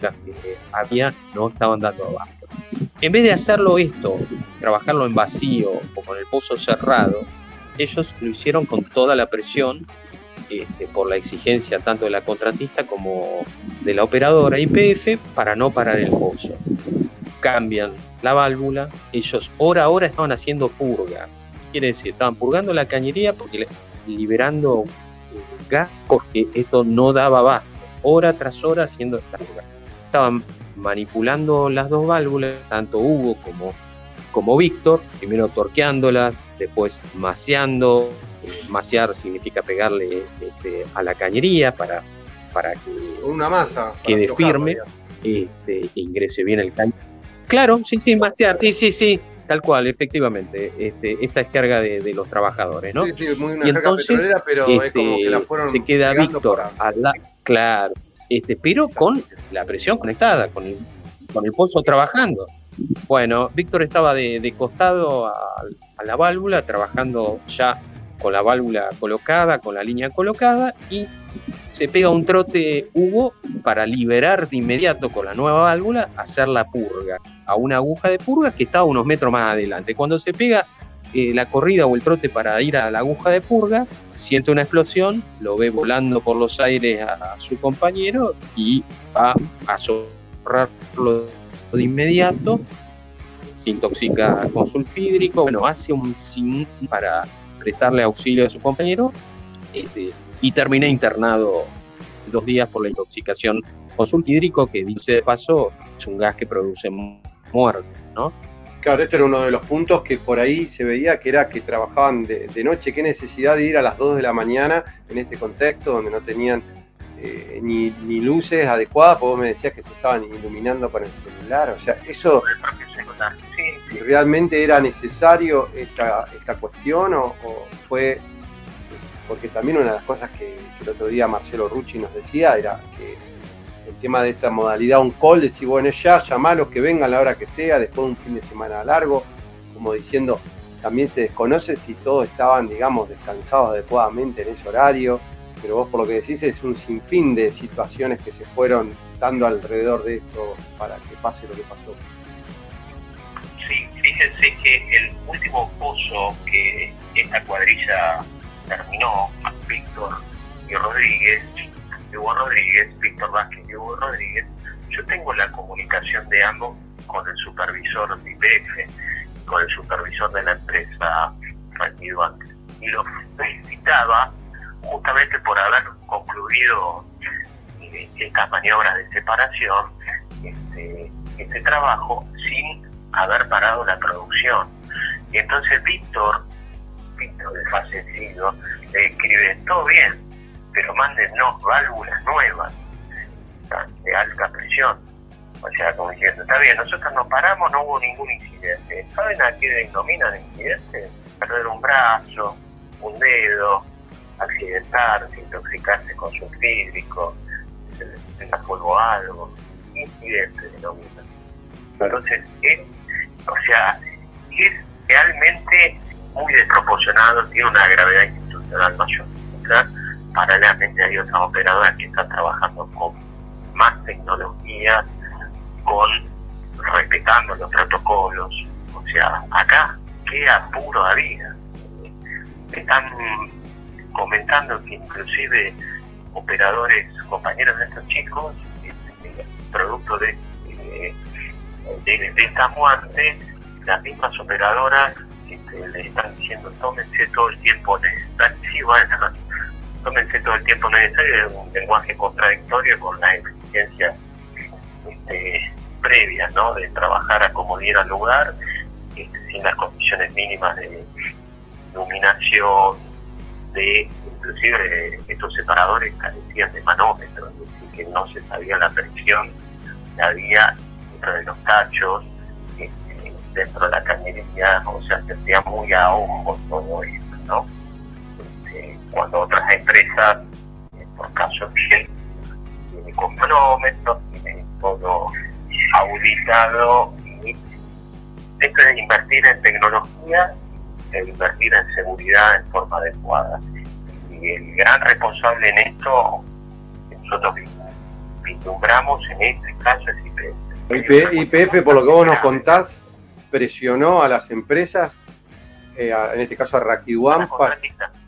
que había, no estaban dando abajo. En vez de hacerlo esto, trabajarlo en vacío o con el pozo cerrado, ellos lo hicieron con toda la presión este, por la exigencia tanto de la contratista como de la operadora IPF para no parar el pozo. Cambian la válvula, ellos hora a hora estaban haciendo purga, quiere decir, estaban purgando la cañería porque liberando gas porque esto no daba abasto, hora tras hora haciendo esta purga. Estaban manipulando las dos válvulas, tanto Hugo como, como Víctor, primero torqueándolas, después maseando, maciar significa pegarle este, a la cañería para, para que una masa quede firme, este, e ingrese bien el caño. Claro, sí, sí, maciar, sí, sí, sí, tal cual, efectivamente, este, esta es carga de, los trabajadores, ¿no? Sí, sí, muy una y entonces, pero es como que la fueron se queda Víctor, claro, este, pero con la presión conectada, con el, con el pozo trabajando. Bueno, Víctor estaba de, costado a, la válvula, trabajando ya con la válvula colocada, con la línea colocada y se pega un trote Hugo para liberar de inmediato con la nueva válvula, hacer la purga a una aguja de purga que estaba unos metros más adelante. Cuando se pega eh, la corrida o el trote para ir a la aguja de purga, siente una explosión, lo ve volando por los aires a, su compañero y va a socorrerlo de inmediato. Se intoxica con sulfídrico, bueno, hace un sin para prestarle auxilio a su compañero este, y terminé internado dos días por la intoxicación con sulfídrico, que dice de paso es un gas que produce muerte, ¿no? Claro, este era uno de los puntos que por ahí se veía que era que trabajaban de, noche, qué necesidad de ir a las 2 de la mañana en este contexto donde no tenían eh, ni, luces adecuadas, porque vos me decías que se estaban iluminando con el celular, o sea, eso realmente era necesario esta, esta cuestión o, fue, porque también una de las cosas que, el otro día Marcelo Rucci nos decía era que el tema de esta modalidad un call, decir, bueno, ya, llamalos que vengan a la hora que sea, después de un fin de semana largo, como diciendo, también se desconoce si todos estaban, digamos, descansados adecuadamente en ese horario, pero vos por lo que decís es un sinfín de situaciones que se fueron dando alrededor de esto para que pase lo que pasó. Sí, fíjense que el último pozo que esta cuadrilla terminó, Víctor y Rodríguez, Hugo Rodríguez, Víctor Vázquez y Hugo Rodríguez, yo tengo la comunicación de ambos con el supervisor de IPF, con el supervisor de la empresa y los felicitaba justamente por haber concluido eh, estas maniobras de separación, este, este trabajo, sin haber parado la producción. Y entonces Víctor, Víctor el fallecido, le escribe, todo bien, pero mándennos válvulas nuevas de alta presión. O sea, como diciendo, está bien, nosotros nos paramos, no hubo ningún incidente. ¿Saben a qué denominan incidente? Perder un brazo, un dedo, accidentarse, intoxicarse con sulfídrico, se le fuego algo, incidente denominan. Entonces, es, o sea, es realmente muy desproporcionado, tiene una gravedad institucional mayor. Paralelamente hay otras operadoras que están trabajando con más tecnología, con respetando los protocolos. O sea, acá queda puro vida. Están comentando que inclusive operadores, compañeros de estos chicos, este, producto de, de, esta muerte, las mismas operadoras este, le están diciendo tómense todo el tiempo necesario, tómense todo el tiempo necesario, es un lenguaje contradictorio con la exigencia este, previa, ¿no? De trabajar a como diera lugar, este, sin las condiciones mínimas de iluminación, de inclusive estos separadores carecían de manómetros, es decir, que no se sabía la presión que había dentro de los tachos, este, dentro de la cañería, o sea, se hacía muy a ojo todo esto, ¿no? Este, cuando otras empresas, por caso bien, tienen con manómetros, tienen todo auditado y esto es invertir en tecnología invertir en seguridad en forma adecuada. Y el gran responsable en esto, nosotros vislumbramos en este caso es IPF. IPF, por lo que vos nos contás, presionó a las empresas, eh, en este caso a Rakiduan,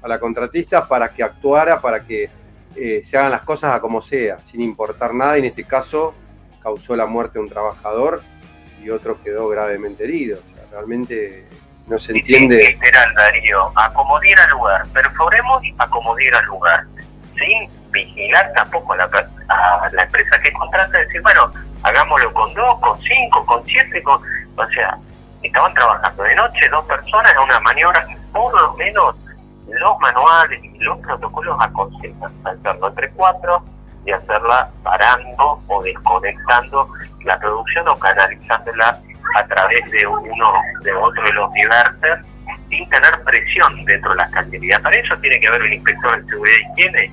a, la contratista, para que actuara, para que eh, se hagan las cosas a como sea, sin importar nada, y en este caso causó la muerte de un trabajador y otro quedó gravemente herido. O sea, realmente no se entiende. Literal, Darío, acomodir al lugar, perforemos acomodir al lugar, sin vigilar tampoco a la, a la empresa que contrata, decir, bueno, hagámoslo con dos, con cinco, con siete, con... o sea, estaban trabajando de noche dos personas en una maniobra que por lo menos los manuales y los protocolos aconsejan hacerlo entre cuatro y hacerla parando o desconectando la producción o canalizándola a través de uno de otro de los diverters sin tener presión dentro de las cañerías. Para eso tiene que haber un inspector de seguridad y higiene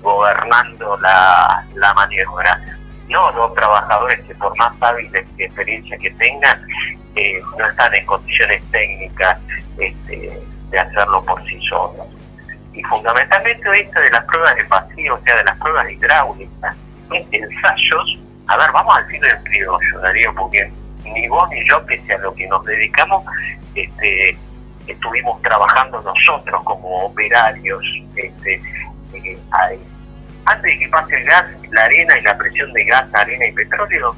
gobernando la, la maniobra. No los trabajadores que por más hábiles y experiencia que tengan, eh, no están en condiciones técnicas este, de hacerlo por sí solos y fundamentalmente esto de las pruebas de vacío, o sea, de las pruebas hidráulicas, ensayos, a ver, vamos al filo del criollo, Darío, porque ni vos ni yo, pese a lo que nos dedicamos, este, estuvimos trabajando nosotros como operarios, este, eh, antes de que pase el gas, la arena y la presión de gas, arena y petróleo,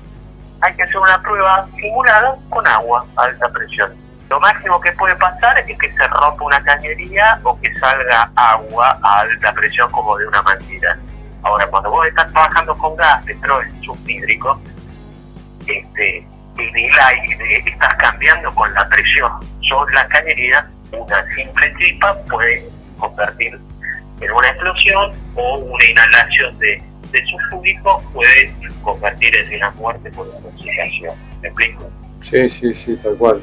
hay que hacer una prueba simulada con agua a alta presión lo máximo que puede pasar es que se rompa una cañería o que salga agua a alta presión como de una manguera. Ahora, cuando vos estás trabajando con gas, petróleo, subhídrico, este, en el aire estás cambiando con la presión sobre la cañería, una simple chispa puede convertir en una explosión o una inhalación de, de sulfúrico puede convertir en una muerte por intoxicación. ¿Me explico? Sí, sí, sí, tal cual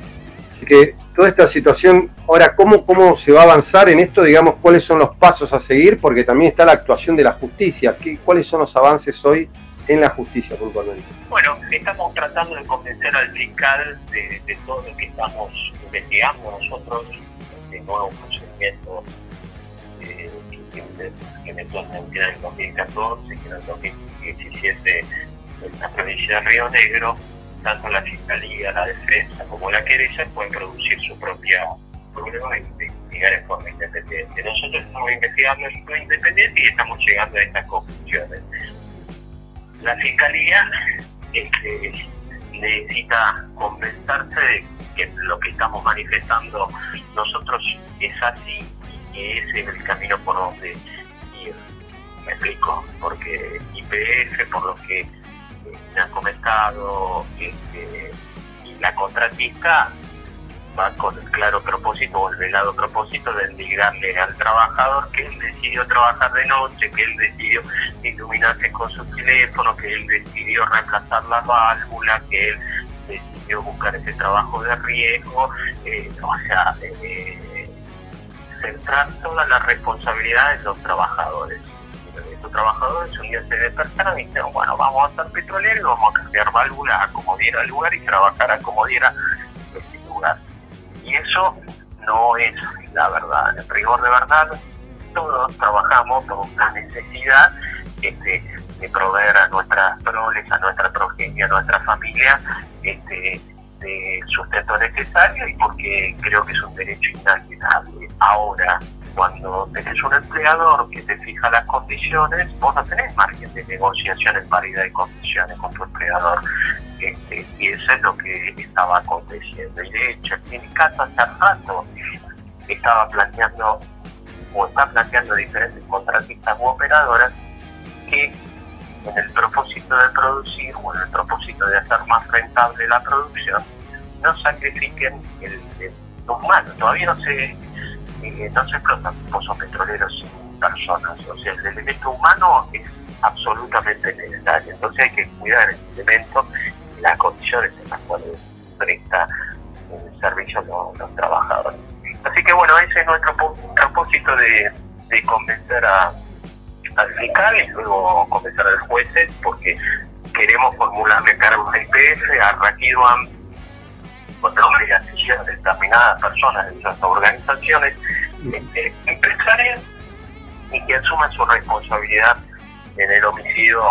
que toda esta situación, ahora, ¿cómo, ¿cómo se va a avanzar en esto? Digamos, ¿cuáles son los pasos a seguir? Porque también está la actuación de la justicia. ¿Qué, ¿Cuáles son los avances hoy en la justicia, puntualmente? Bueno, estamos tratando de convencer al fiscal de, todo lo que estamos investigando nosotros, de nuevo procedimiento eh, que metió en el 2014, que en el 2017 en la provincia de Río Negro, tanto la Fiscalía, la Defensa como la querella pueden producir su propia prueba e investigar en forma independiente. Nosotros estamos investigando en forma independiente y estamos llegando a estas conclusiones. La Fiscalía este, necesita convencerse de que lo que estamos manifestando nosotros es así y ese es el camino por donde ir. Me explico, porque IPF, por lo que me han comentado, este, y la contratista va con el claro propósito o el velado propósito de indignarle al trabajador que él decidió trabajar de noche, que él decidió iluminarse con su teléfono, que él decidió reemplazar la válvula, que él decidió buscar ese trabajo de riesgo, eh, o sea, eh, centrar todas las responsabilidades de los trabajadores. Los trabajadores un día se despertaron y dijeron, bueno, vamos a ser petroleros y vamos a cambiar válvula a como diera lugar y trabajar a como diera ese lugar. Eso no es la verdad. En rigor de verdad, todos trabajamos por una necesidad este, de proveer a nuestras proles, a nuestra progenia, a nuestra familia, este, de sustento necesario y porque creo que es un derecho inalienable. Ahora, cuando tenés un empleador que te fija las condiciones, vos no tenés margen de negociación en paridad de condiciones con tu empleador. Este, y eso es lo que estaba aconteciendo. Y de hecho, en mi caso hace rato estaba planteando o está planteando diferentes contratistas u operadoras que en el propósito de producir o en el propósito de hacer más rentable la producción, no sacrifiquen el, humano. Todavía no se, eh, no se explotan pozos petroleros sin personas. O sea, el elemento humano es absolutamente necesario. Entonces hay que cuidar el elemento las condiciones en las cuales presta el servicio los, los trabajadores. Así que bueno, ese es nuestro propósito de, convencer a, al fiscal y luego convencer a los jueces porque queremos formularle cargos a IPF, a De determinadas personas de esas organizaciones este, empresarias y que asuman su responsabilidad en el homicidio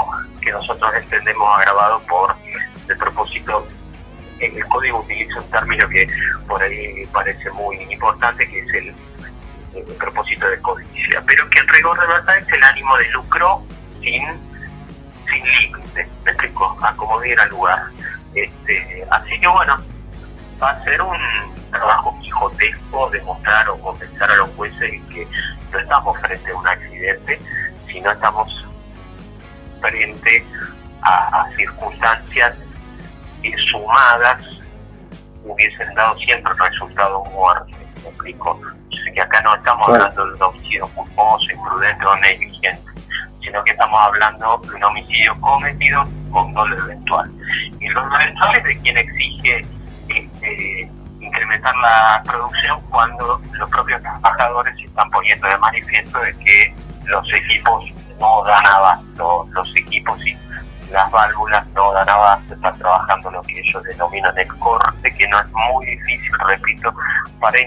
que nosotros entendemos agravado por de propósito, en el código utiliza un término que por ahí parece muy importante, que es el, propósito de codicia, pero que en rigor de verdad es el ánimo de lucro sin, sin límite, me explico, a como diera lugar. Este, así que bueno, va a ser un trabajo quijotesco demostrar o convencer a los jueces que no estamos frente a un accidente, sino estamos frente a circunstancias sumadas hubiesen dado siempre el resultado muerte. ¿Me explico? que acá no estamos hablando de un homicidio culposo, imprudente o negligente, sino que estamos hablando de un homicidio cometido con doble eventual. Y lo eventual es de quien exige este, incrementar la producción cuando los propios trabajadores están poniendo de manifiesto de que los equipos no dan abasto, los equipos y las válvulas no dan abasto, están trabajando lo que ellos denominan el corte, que no es muy difícil, repito, para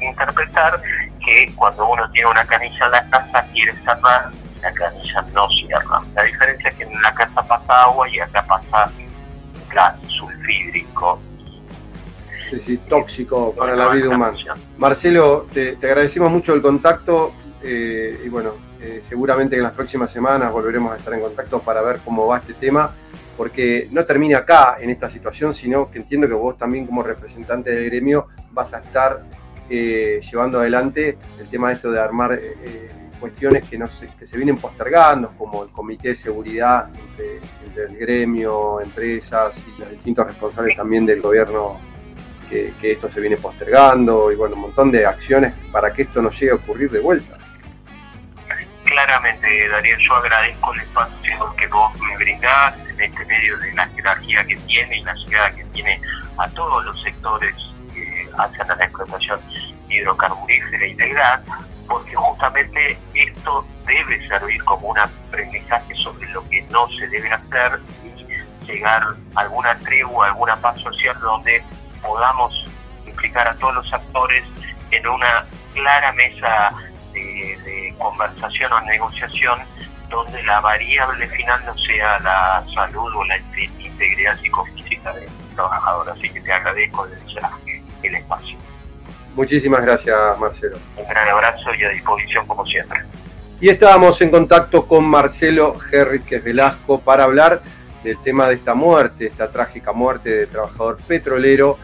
interpretar que cuando uno tiene una canilla en la casa quiere cerrar, la canilla no cierra. La diferencia es que en la casa pasa agua y acá pasa gas sulfídrico. Sí, sí, tóxico para la vida humana. Marcelo, te, agradecemos mucho el contacto eh, y bueno, eh, seguramente en las próximas semanas volveremos a estar en contacto para ver cómo va este tema, porque no termina acá en esta situación, sino que entiendo que vos también como representante del gremio vas a estar eh, llevando adelante el tema de esto de armar cuestiones que, no se, que se vienen postergando, como el comité de seguridad entre, el gremio, empresas y los distintos responsables también del gobierno que, esto se viene postergando y bueno, un montón de acciones para que esto no llegue a ocurrir de vuelta. Claramente, Darío, yo agradezco el espacio que vos me brindás en este medio de la jerarquía que tiene y la llegada que tiene a todos los sectores que hacen la explotación hidrocarburífera y del gas, porque justamente esto debe servir como un aprendizaje sobre lo que no se debe hacer y llegar a alguna tregua, alguna paz social donde podamos implicar a todos los actores en una clara mesa de, conversación o negociación donde la variable final no sea la salud o la integridad psicofísica del trabajador. Así que te agradezco desde el espacio. Muchísimas gracias, Marcelo. Un gran abrazo y a disposición como siempre. Y estábamos en contacto con Marcelo Henriquez Velasco para hablar del tema de esta muerte, esta trágica muerte de trabajador petrolero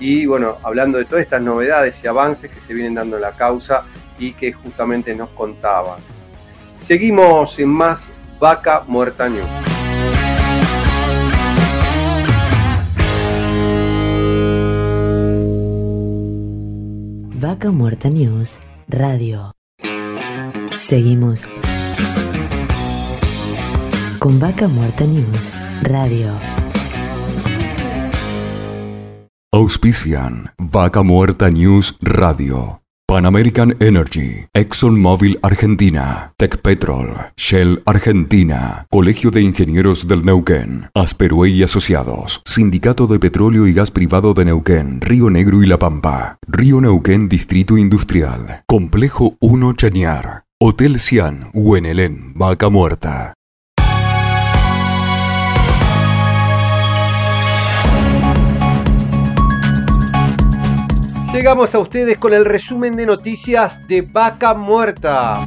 y bueno, hablando de todas estas novedades y avances que se vienen dando en la causa y que justamente nos contaban. Seguimos en más Vaca Muerta News. Vaca Muerta News Radio. Seguimos con Vaca Muerta News Radio. Auspician Vaca Muerta News Radio. Pan American Energy, ExxonMobil Argentina, Petrol, Shell Argentina, Colegio de Ingenieros del Neuquén, Asperue y Asociados, Sindicato de Petróleo y Gas Privado de Neuquén, Río Negro y La Pampa, Río Neuquén Distrito Industrial, Complejo 1 Chañar, Hotel Cian, Huenelén, Vaca Muerta. Llegamos a ustedes con el resumen de noticias de Vaca Muerta.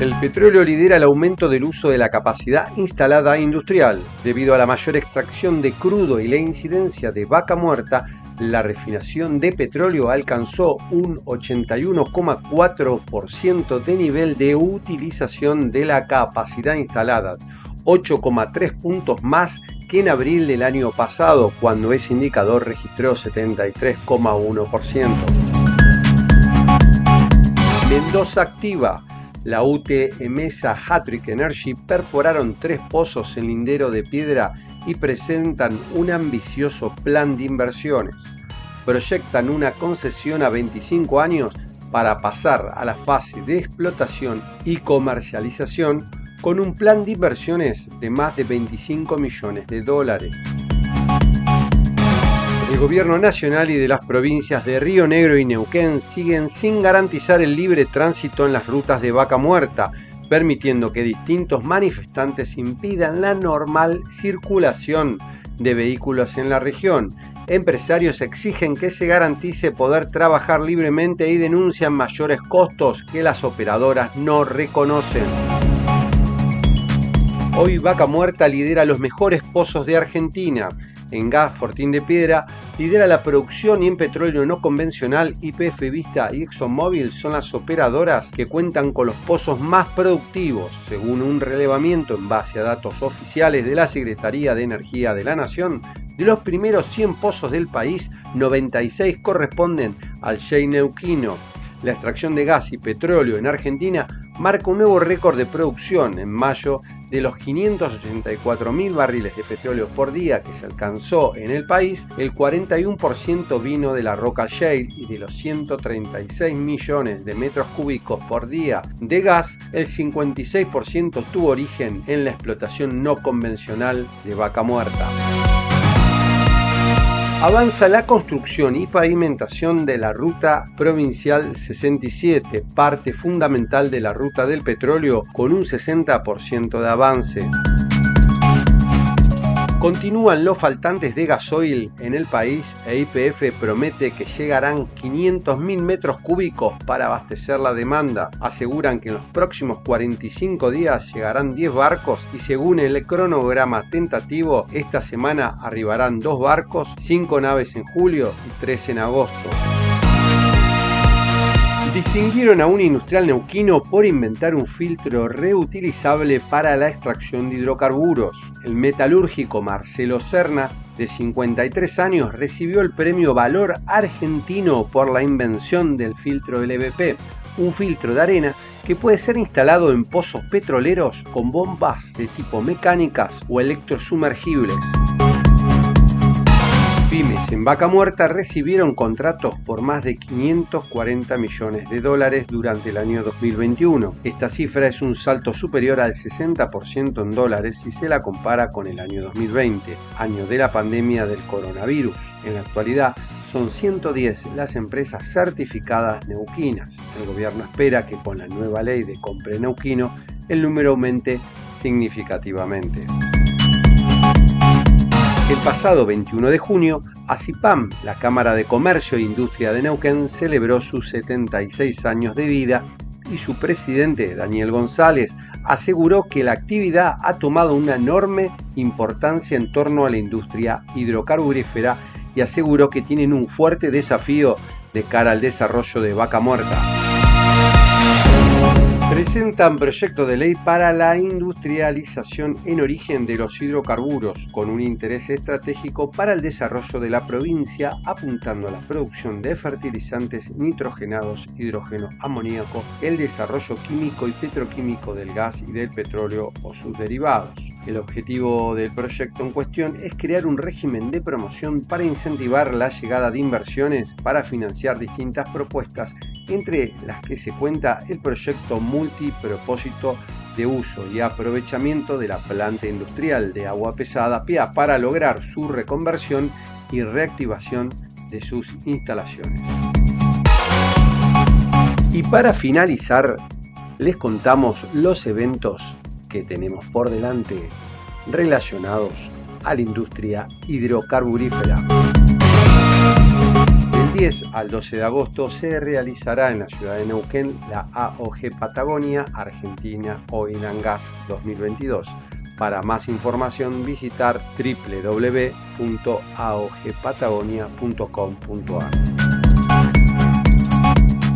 El petróleo lidera el aumento del uso de la capacidad instalada industrial. Debido a la mayor extracción de crudo y la incidencia de vaca muerta, la refinación de petróleo alcanzó un 81,4% de nivel de utilización de la capacidad instalada, 8,3 puntos más en abril del año pasado, cuando ese indicador registró 73,1%. Mendoza activa. La UT Emesa Hattrick Energy perforaron tres pozos en lindero de piedra y presentan un ambicioso plan de inversiones. Proyectan una concesión a 25 años para pasar a la fase de explotación y comercialización con un plan de inversiones de más de 25 millones de dólares. El gobierno nacional y de las provincias de Río Negro y Neuquén siguen sin garantizar el libre tránsito en las rutas de vaca muerta, permitiendo que distintos manifestantes impidan la normal circulación de vehículos en la región. Empresarios exigen que se garantice poder trabajar libremente y denuncian mayores costos que las operadoras no reconocen. Hoy Vaca Muerta lidera los mejores pozos de Argentina. En gas Fortín de Piedra lidera la producción y en petróleo no convencional YPF Vista y ExxonMobil son las operadoras que cuentan con los pozos más productivos. Según un relevamiento en base a datos oficiales de la Secretaría de Energía de la Nación, de los primeros 100 pozos del país, 96 corresponden al Shey Neuquino, la extracción de gas y petróleo en Argentina marca un nuevo récord de producción en mayo de los 584.000 barriles de petróleo por día que se alcanzó en el país, el 41% vino de la roca shale y de los 136 millones de metros cúbicos por día de gas, el 56% tuvo origen en la explotación no convencional de vaca muerta. Avanza la construcción y pavimentación de la Ruta Provincial 67, parte fundamental de la Ruta del Petróleo, con un 60% de avance. Continúan los faltantes de gasoil en el país e IPF promete que llegarán 500.000 metros cúbicos para abastecer la demanda. Aseguran que en los próximos 45 días llegarán 10 barcos y según el cronograma tentativo, esta semana arribarán 2 barcos, 5 naves en julio y 3 en agosto. Distinguieron a un industrial neuquino por inventar un filtro reutilizable para la extracción de hidrocarburos. El metalúrgico Marcelo Serna, de 53 años, recibió el premio Valor Argentino por la invención del filtro LVP, un filtro de arena que puede ser instalado en pozos petroleros con bombas de tipo mecánicas o electrosumergibles pymes en Vaca Muerta recibieron contratos por más de 540 millones de dólares durante el año 2021. Esta cifra es un salto superior al 60% en dólares si se la compara con el año 2020, año de la pandemia del coronavirus. En la actualidad, son 110 las empresas certificadas neuquinas. El gobierno espera que con la nueva ley de compra neuquino el número aumente significativamente. El pasado 21 de junio, ACIPAM, la Cámara de Comercio e Industria de Neuquén, celebró sus 76 años de vida y su presidente, Daniel González, aseguró que la actividad ha tomado una enorme importancia en torno a la industria hidrocarburífera y aseguró que tienen un fuerte desafío de cara al desarrollo de vaca muerta. Presentan proyecto de ley para la industrialización en origen de los hidrocarburos, con un interés estratégico para el desarrollo de la provincia, apuntando a la producción de fertilizantes nitrogenados, hidrógeno, amoníaco, el desarrollo químico y petroquímico del gas y del petróleo o sus derivados. El objetivo del proyecto en cuestión es crear un régimen de promoción para incentivar la llegada de inversiones para financiar distintas propuestas entre las que se cuenta el proyecto multipropósito de uso y aprovechamiento de la planta industrial de agua pesada PIA para lograr su reconversión y reactivación de sus instalaciones. Y para finalizar, les contamos los eventos que tenemos por delante relacionados a la industria hidrocarburífera. 10 al 12 de agosto se realizará en la ciudad de Neuquén la AOG Patagonia Argentina Oil and Gas 2022. Para más información visitar www.aogpatagonia.com.ar.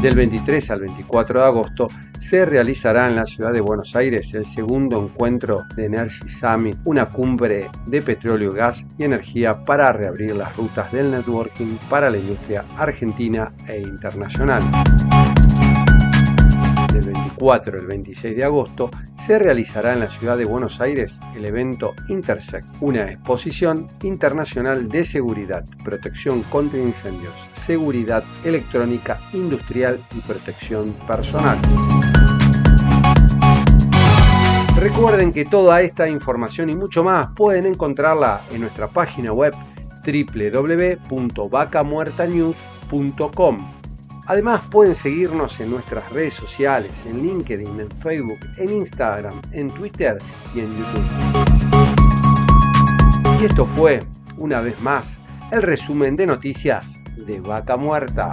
Del 23 al 24 de agosto se realizará en la ciudad de Buenos Aires el segundo encuentro de Energy Summit, una cumbre de petróleo, gas y energía para reabrir las rutas del networking para la industria argentina e internacional del 24 al 26 de agosto se realizará en la ciudad de Buenos Aires el evento Intersect, una exposición internacional de seguridad, protección contra incendios, seguridad electrónica, industrial y protección personal. Recuerden que toda esta información y mucho más pueden encontrarla en nuestra página web www.vacamuertanews.com Además pueden seguirnos en nuestras redes sociales, en LinkedIn, en Facebook, en Instagram, en Twitter y en YouTube. Y esto fue, una vez más, el resumen de noticias de Vaca Muerta.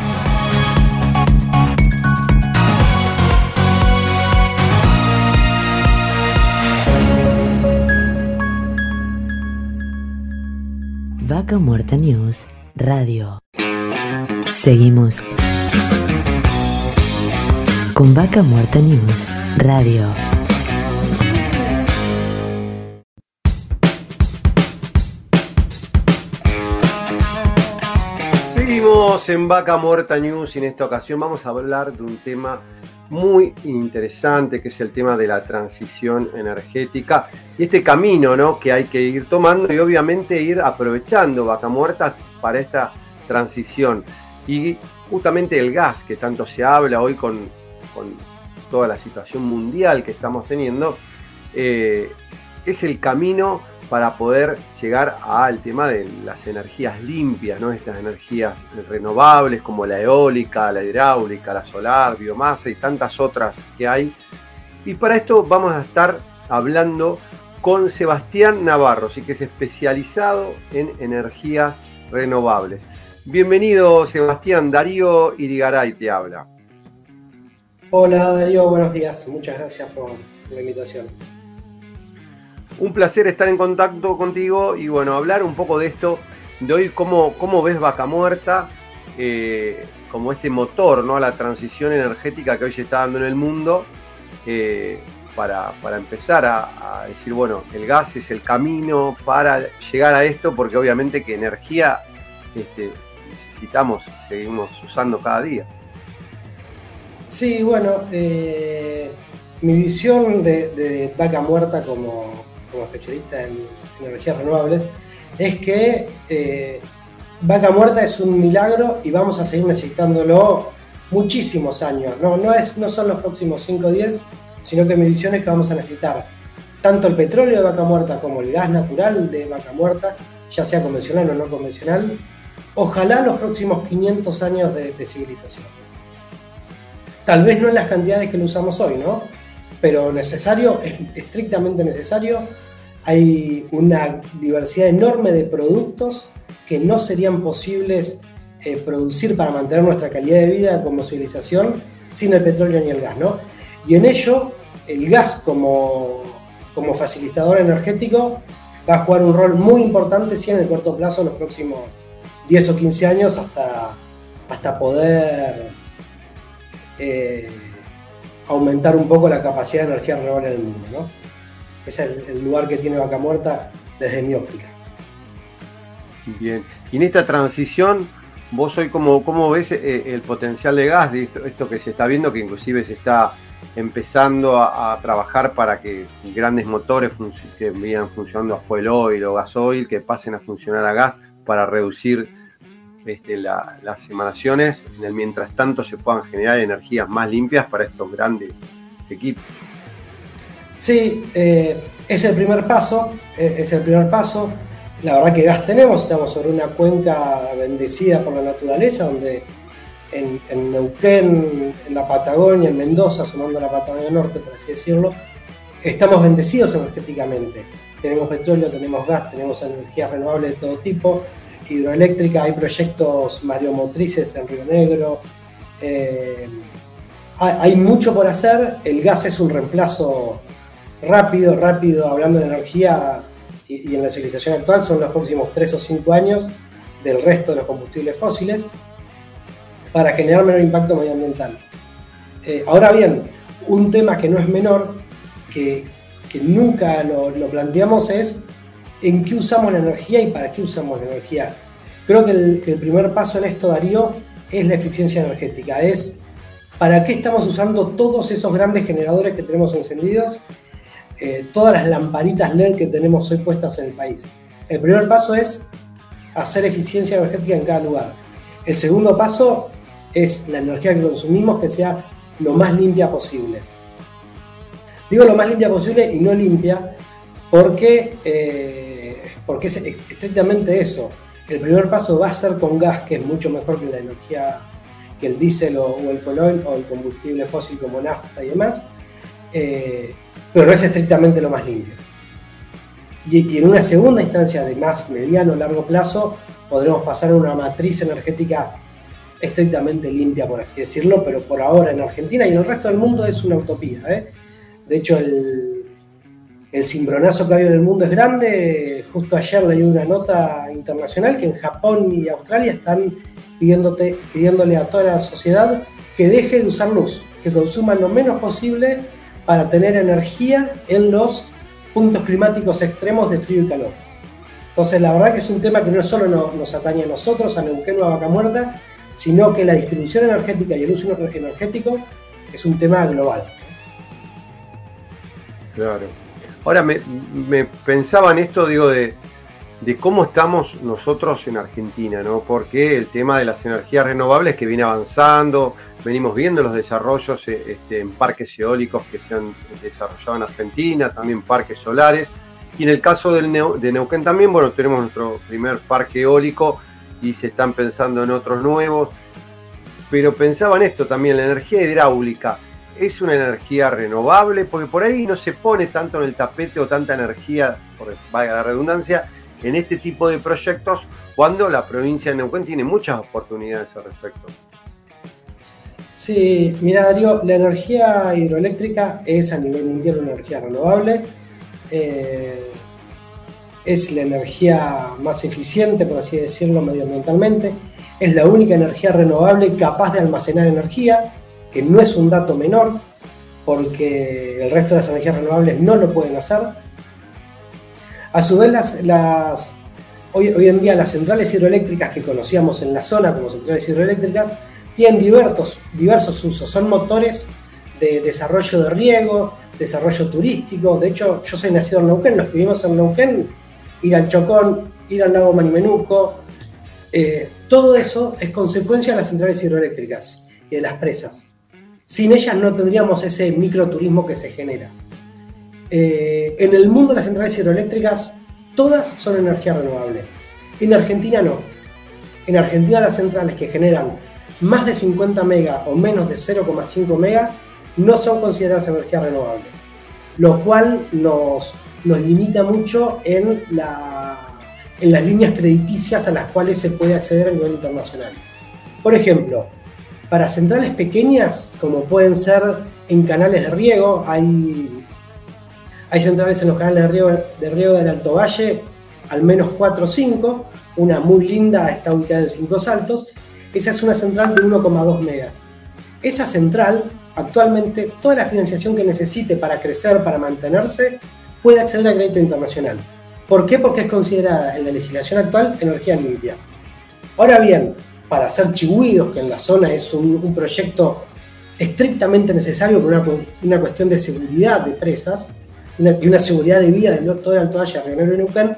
Vaca Muerta News Radio. Seguimos con Vaca Muerta News Radio. Seguimos en Vaca Muerta News y en esta ocasión vamos a hablar de un tema muy interesante que es el tema de la transición energética y este camino ¿no? que hay que ir tomando y obviamente ir aprovechando Vaca Muerta para esta transición. Y justamente el gas que tanto se habla hoy con con toda la situación mundial que estamos teniendo, eh, es el camino para poder llegar al tema de las energías limpias, estas energías renovables como la eólica, la hidráulica, la solar, biomasa y tantas otras que hay. Y para esto vamos a estar hablando con Sebastián Navarro, sí que es especializado en energías renovables. Bienvenido Sebastián, Darío Irigaray te habla. Hola Darío, buenos días. Muchas gracias por la invitación. Un placer estar en contacto contigo y bueno, hablar un poco de esto, de hoy cómo, cómo ves Vaca Muerta, eh, como este motor ¿no? a la transición energética que hoy se está dando en el mundo, eh, para, empezar a, decir, bueno, el gas es el camino para llegar a esto, porque obviamente que energía este, necesitamos, seguimos usando cada día. Sí, bueno, eh, mi visión de, Vaca Muerta como, especialista en, energías renovables es que eh, Vaca Muerta es un milagro y vamos a seguir necesitándolo muchísimos años. No, no, es, no son los próximos 5 o 10, sino que mi visión es que vamos a necesitar tanto el petróleo de Vaca Muerta como el gas natural de Vaca Muerta, ya sea convencional o no convencional, ojalá los próximos 500 años de civilización. Tal vez no en las cantidades que lo usamos hoy, ¿no? Pero necesario, es estrictamente necesario. Hay una diversidad enorme de productos que no serían posibles eh, producir para mantener nuestra calidad de vida como civilización sin el petróleo ni el gas, ¿no? Y en ello el gas como, como facilitador energético va a jugar un rol muy importante sí, en el corto plazo, en los próximos 10 o 15 años, hasta, hasta poder eh, aumentar un poco la capacidad de energía renovable en el mundo. ¿no? Ese es el, lugar que tiene Vaca Muerta desde mi óptica. Bien, y en esta transición, vos hoy cómo, cómo ves eh, el potencial de gas, de esto, que se está viendo, que inclusive se está empezando a, trabajar para que grandes motores que venían funcionando a fuel oil o gasoil, que pasen a funcionar a gas para reducir este, las emanaciones, mientras tanto se puedan generar energías más limpias para estos grandes equipos. Sí, eh, es el primer paso, eh, es el primer paso. La verdad que gas tenemos, estamos sobre una cuenca bendecida por la naturaleza, donde en, Neuquén, en la Patagonia, en Mendoza, sumando la Patagonia Norte, por así decirlo, estamos bendecidos energéticamente. Tenemos petróleo, tenemos gas, tenemos energías renovables de todo tipo, hidroeléctrica, hay proyectos mareomotrices en Río Negro. Eh, hay mucho por hacer, el gas es un reemplazo rápido, rápido, hablando de energía y, en la civilización actual, son los próximos 3 o 5 años del resto de los combustibles fósiles para generar menor impacto medioambiental. Eh, ahora bien, un tema que no es menor, que, nunca lo, planteamos, es en qué usamos la energía y para qué usamos la energía. Creo que el, primer paso en esto, Darío, es la eficiencia energética, es para qué estamos usando todos esos grandes generadores que tenemos encendidos, eh, todas las lamparitas LED que tenemos hoy puestas en el país. El primer paso es hacer eficiencia energética en cada lugar. El segundo paso es la energía que consumimos que sea lo más limpia posible. Digo lo más limpia posible y no limpia porque, eh, porque es estrictamente eso. El primer paso va a ser con gas, que es mucho mejor que la energía, que el diésel o, el fuel oil o el combustible fósil como nafta y demás, eh, pero no es estrictamente lo más limpio. Y, en una segunda instancia de más mediano o largo plazo, podremos pasar a una matriz energética estrictamente limpia, por así decirlo, pero por ahora en Argentina y en el resto del mundo es una utopía. ¿eh? De hecho, el, el cimbronazo que hay en el mundo es grande. Justo ayer leí una nota internacional que en Japón y Australia están pidiéndote, pidiéndole a toda la sociedad que deje de usar luz, que consuman lo menos posible para tener energía en los puntos climáticos extremos de frío y calor. Entonces, la verdad que es un tema que no solo nos, nos atañe a nosotros, a Neuquén o a Vaca Muerta, sino que la distribución energética y el uso energético es un tema global. Claro. Ahora me, pensaba en esto, digo, de, cómo estamos nosotros en Argentina, ¿no? Porque el tema de las energías renovables que viene avanzando, venimos viendo los desarrollos eh, este, en parques eólicos que se han desarrollado en Argentina, también parques solares. Y en el caso del de Neuquén también, bueno, tenemos nuestro primer parque eólico y se están pensando en otros nuevos. Pero pensaba en esto también, la energía hidráulica es una energía renovable, porque por ahí no se pone tanto en el tapete o tanta energía, por valga la redundancia, en este tipo de proyectos, cuando la provincia de Neuquén tiene muchas oportunidades al respecto. Sí, mira Darío, la energía hidroeléctrica es a nivel mundial una energía renovable. Eh, es la energía más eficiente, por así decirlo, medioambientalmente, es la única energía renovable capaz de almacenar energía, que no es un dato menor, porque el resto de las energías renovables no lo pueden hacer. A su vez, las, hoy, en día las centrales hidroeléctricas que conocíamos en la zona como centrales hidroeléctricas tienen diversos, diversos usos, son motores de desarrollo de riego, desarrollo turístico. De hecho, yo soy nacido en Neuquén, que vivimos en Neuquén ir al Chocón, ir al lago Manimenuco. Eh, todo eso es consecuencia de las centrales hidroeléctricas y de las presas. Sin ellas no tendríamos ese microturismo que se genera. Eh, en el mundo las centrales hidroeléctricas todas son energía renovable. En Argentina no. En Argentina las centrales que generan más de 50 megas o menos de 0,5 megas no son consideradas energía renovable. Lo cual nos, nos limita mucho en, en las líneas crediticias a las cuales se puede acceder a nivel internacional. Por ejemplo, para centrales pequeñas, como pueden ser en canales de riego, hay, hay centrales en los canales de riego del Alto Valle, al menos 4 o 5, una muy linda está ubicada en Cinco Saltos, esa es una central de 1,2 megas. Esa central, actualmente, toda la financiación que necesite para crecer, para mantenerse, puede acceder a crédito internacional. ¿Por qué? Porque es considerada en la legislación actual energía limpia. Ahora bien, para hacer chihuidos, que en la zona es un, proyecto estrictamente necesario por una, cuestión de seguridad de presas y una seguridad de vida de todo el Alto Valle, Río Negro y Neuquén,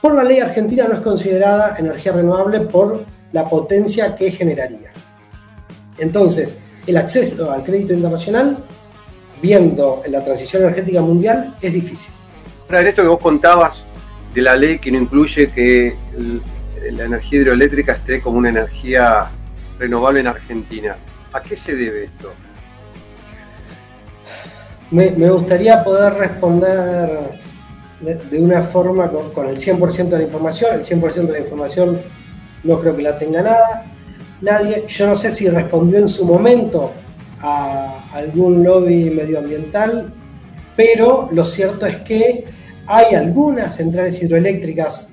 por la ley argentina no es considerada energía renovable por la potencia que generaría. Entonces, el acceso al crédito internacional, viendo la transición energética mundial, es difícil. Ahora, en esto que vos contabas de la ley que no incluye que la energía hidroeléctrica esté como una energía renovable en Argentina, ¿a qué se debe esto? Me, gustaría poder responder de, una forma con, con el 100% de la información. El 100% de la información no creo que la tenga nada. Nadie, yo no sé si respondió en su momento a algún lobby medioambiental, pero lo cierto es que hay algunas centrales hidroeléctricas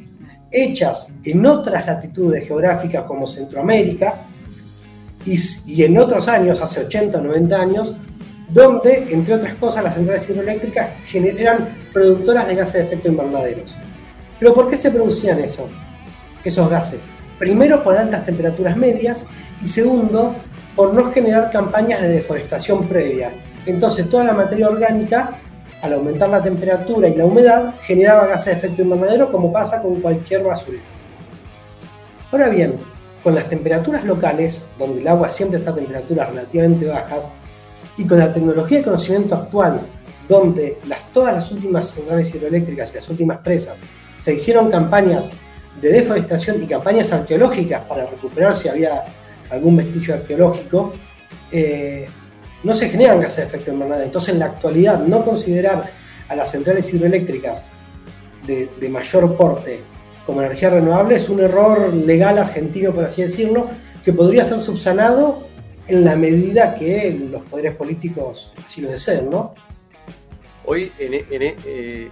hechas en otras latitudes geográficas como Centroamérica y, en otros años, hace 80 o 90 años, donde, entre otras cosas, las centrales hidroeléctricas generan productoras de gases de efecto invernaderos. ¿Pero por qué se producían eso, esos gases? Primero por altas temperaturas medias y segundo por no generar campañas de deforestación previa. Entonces toda la materia orgánica, al aumentar la temperatura y la humedad, generaba gases de efecto invernadero como pasa con cualquier basurero. Ahora bien, con las temperaturas locales, donde el agua siempre está a temperaturas relativamente bajas, y con la tecnología de conocimiento actual, donde las, todas las últimas centrales hidroeléctricas y las últimas presas se hicieron campañas de deforestación y campañas arqueológicas para recuperar si había algún vestigio arqueológico, eh, no se generan gases de efecto invernadero. Entonces, en la actualidad, no considerar a las centrales hidroeléctricas de, de, mayor porte como energía renovable es un error legal argentino, por así decirlo, que podría ser subsanado en la medida que los poderes políticos así lo deseen, ¿no? Hoy, en, eh,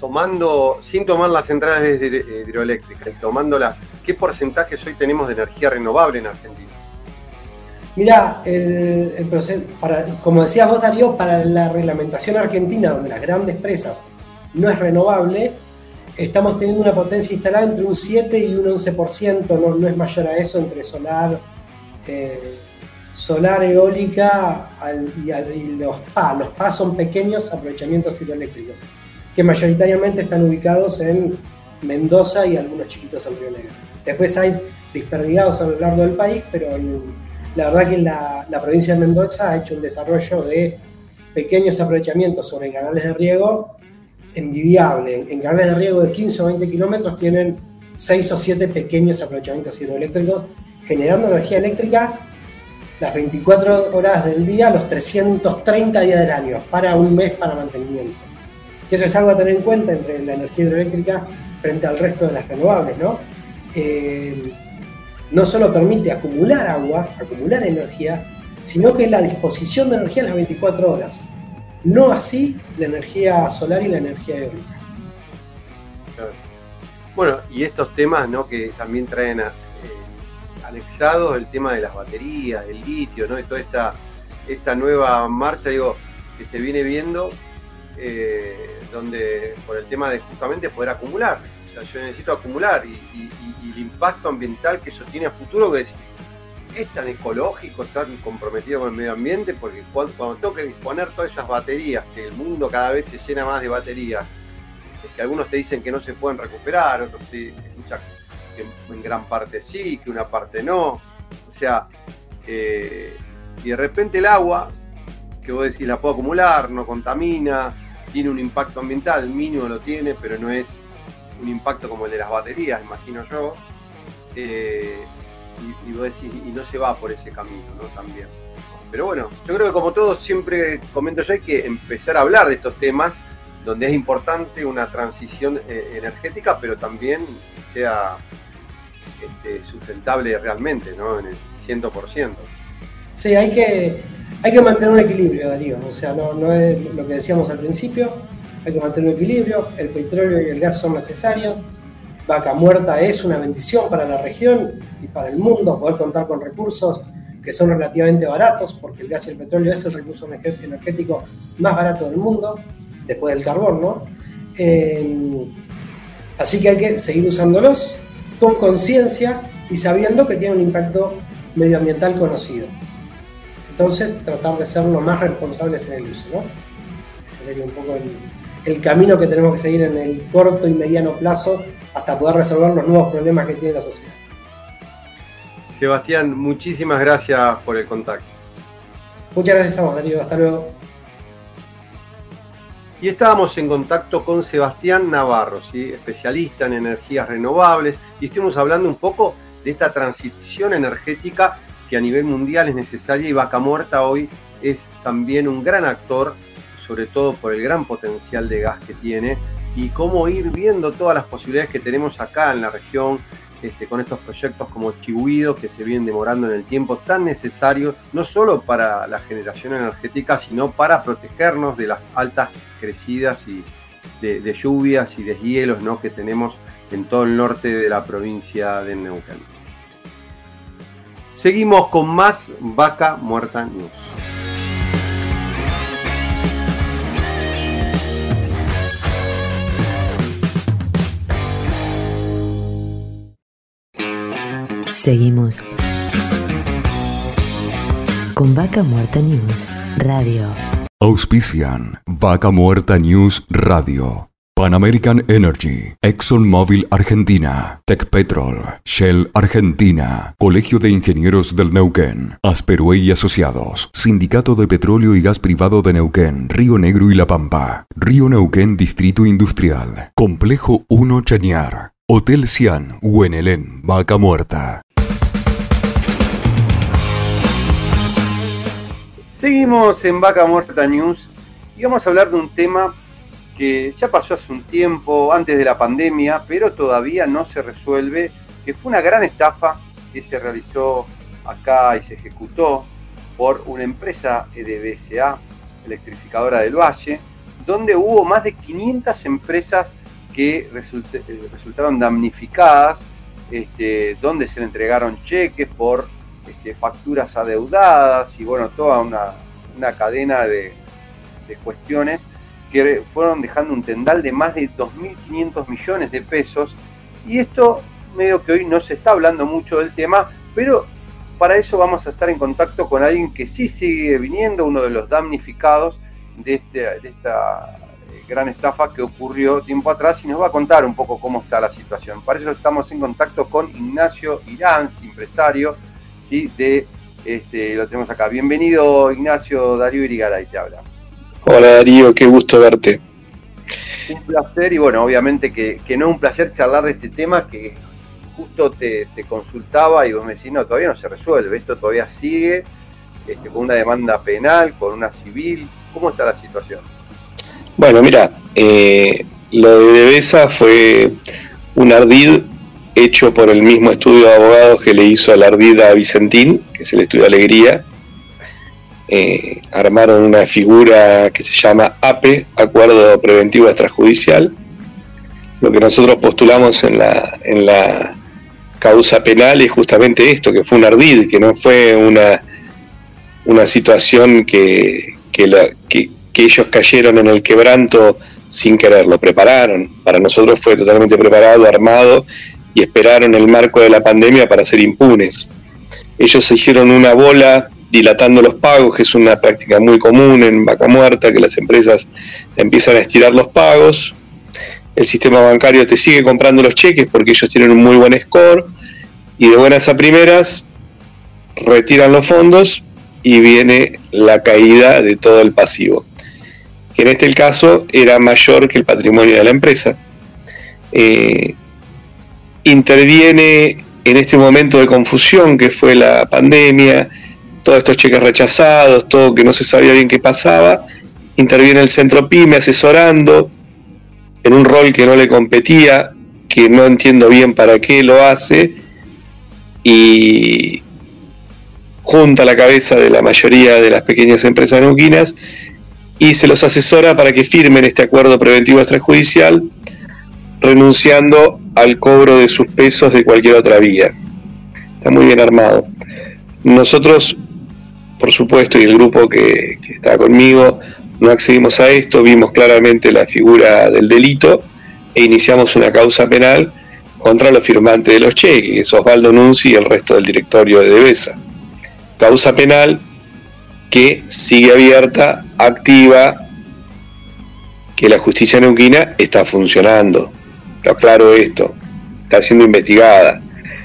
tomando, sin tomar las centrales hidroeléctricas, tomando las, ¿qué porcentajes hoy tenemos de energía renovable en Argentina? Mira, el, proceso, para, como decías vos Darío, para la reglamentación argentina, donde las grandes presas no es renovable, estamos teniendo una potencia instalada entre un 7 y un 11%, no, no es mayor a eso entre solar, eh, solar eólica y, los PA. Los PA son pequeños aprovechamientos hidroeléctricos que mayoritariamente están ubicados en Mendoza y algunos chiquitos en Río Negro. Después hay desperdigados a lo largo del país, pero la verdad que la, provincia de Mendoza ha hecho un desarrollo de pequeños aprovechamientos sobre canales de riego envidiable. En, canales de riego de 15 o 20 kilómetros tienen 6 o 7 pequeños aprovechamientos hidroeléctricos generando energía eléctrica las 24 horas del día, los 330 días del año, para un mes para mantenimiento que eso es algo a tener en cuenta entre la energía hidroeléctrica frente al resto de las renovables, ¿no? Eh, no solo permite acumular agua, acumular energía, sino que es la disposición de energía en las 24 horas. No así la energía solar y la energía eólica. Bueno, y estos temas ¿no? que también traen eh, anexados el tema de las baterías, el litio, ¿no? y toda esta, esta nueva marcha digo, que se viene viendo eh, donde por el tema de justamente poder acumular. O sea, yo necesito acumular y, el impacto ambiental que eso tiene a futuro, que decís, es tan ecológico, tan comprometido con el medio ambiente, porque cuando, tengo que disponer todas esas baterías, que el mundo cada vez se llena más de baterías, que algunos te dicen que no se pueden recuperar, otros te, se escucha que en, gran parte sí, que una parte no. O sea, eh, y de repente el agua, que vos decís la puedo acumular, no contamina, tiene un impacto ambiental, mínimo lo tiene, pero no es un impacto como el de las baterías, imagino yo. Eh, y, no se va por ese camino, ¿no? También. Pero bueno, yo creo que como todos siempre comento yo, hay que empezar a hablar de estos temas donde es importante una transición eh, energética, pero también sea este, sustentable realmente, ¿no? En el 100%. Sí, hay que, hay que mantener un equilibrio, Darío. O sea, no, no es lo que decíamos al principio, hay que mantener un equilibrio, el petróleo y el gas son necesarios, Vaca Muerta es una bendición para la región y para el mundo poder contar con recursos que son relativamente baratos, porque el gas y el petróleo es el recurso energético más barato del mundo, después del carbón, ¿no? Eh, así que hay que seguir usándolos con conciencia y sabiendo que tienen un impacto medioambiental conocido. Entonces, tratar de ser lo más responsables en el uso, ¿no? Ese sería un poco el, el camino que tenemos que seguir en el corto y mediano plazo hasta poder resolver los nuevos problemas que tiene la sociedad. Sebastián, muchísimas gracias por el contacto. Muchas gracias a vos, Darío. Hasta luego. Y estábamos en contacto con Sebastián Navarro, especialista en energías renovables, y estuvimos hablando un poco de esta transición energética que a nivel mundial es necesaria y Vaca Muerta hoy es también un gran actor, sobre todo por el gran potencial de gas que tiene y cómo ir viendo todas las posibilidades que tenemos acá en la región este, con estos proyectos como Chihuido que se vienen demorando en el tiempo tan necesarios, no solo para la generación energética, sino para protegernos de las altas crecidas y de, lluvias y deshielos ¿no? que tenemos en todo el norte de la provincia de Neuquén. Seguimos con más Vaca Muerta News. Seguimos con Vaca Muerta News Radio. Auspician Vaca Muerta News Radio. Pan American Energy, ExxonMobil Argentina, Tech Petrol, Shell Argentina, Colegio de Ingenieros del Neuquén, Asperue y Asociados, Sindicato de Petróleo y Gas Privado de Neuquén, Río Negro y La Pampa, Río Neuquén Distrito Industrial, Complejo 1 Chañar, Hotel Cian, Huenelén, Vaca Muerta. Seguimos en Vaca Muerta News y vamos a hablar de un tema que ya pasó hace un tiempo, antes de la pandemia, pero todavía no se resuelve, que fue una gran estafa que se realizó acá y se ejecutó por una empresa de BSA, electrificadora del Valle, donde hubo más de 500 empresas que resultaron damnificadas, este, donde se le entregaron cheques por este, facturas adeudadas y bueno, toda una, cadena de, cuestiones que fueron dejando un tendal de más de 2.500 millones de pesos y esto medio que hoy no se está hablando mucho del tema, pero para eso vamos a estar en contacto con alguien que sí sigue viniendo, uno de los damnificados de, este, de esta eh, gran estafa que ocurrió tiempo atrás y nos va a contar un poco cómo está la situación. Para eso estamos en contacto con Ignacio Irán, empresario, de, este, lo tenemos acá. Bienvenido Ignacio Darío Irigaray, te habla. Hola Darío, qué gusto verte. Un placer y bueno, obviamente que, no es un placer charlar de este tema que justo te, consultaba y vos me decís, no, todavía no se resuelve, esto todavía sigue este, con una demanda penal, con una civil. ¿Cómo está la situación? Bueno, mira, eh, lo de Devesa fue un ardid hecho por el mismo estudio de abogados que le hizo al Ardida Vicentín, que es el estudio Alegría. Eh, armaron una figura que se llama APE, Acuerdo Preventivo Extrajudicial. Lo que nosotros postulamos en la, en la causa penal es justamente esto, que fue un ardid, que no fue una, una situación que, que, que ellos cayeron en el quebranto sin querer, lo prepararon. Para nosotros fue totalmente preparado, armado y esperaron el marco de la pandemia para ser impunes. Ellos se hicieron una bola dilatando los pagos, que es una práctica muy común en vaca muerta, que las empresas empiezan a estirar los pagos. El sistema bancario te sigue comprando los cheques porque ellos tienen un muy buen score y de buenas a primeras retiran los fondos y viene la caída de todo el pasivo, que en este caso era mayor que el patrimonio de la empresa. Eh, interviene en este momento de confusión que fue la pandemia, todos estos cheques rechazados, todo que no se sabía bien qué pasaba, interviene el centro PYME asesorando en un rol que no le competía, que no entiendo bien para qué lo hace, y junta la cabeza de la mayoría de las pequeñas empresas neuquinas y se los asesora para que firmen este acuerdo preventivo extrajudicial, renunciando al cobro de sus pesos de cualquier otra vía. Está muy bien armado. Nosotros, por supuesto, y el grupo que, está conmigo, no accedimos a esto, vimos claramente la figura del delito e iniciamos una causa penal contra los firmantes de los cheques, que es Osvaldo Nunzi y el resto del directorio de Devesa. Causa penal que sigue abierta, activa, que la justicia neuquina está funcionando. Está claro esto, está siendo investigada.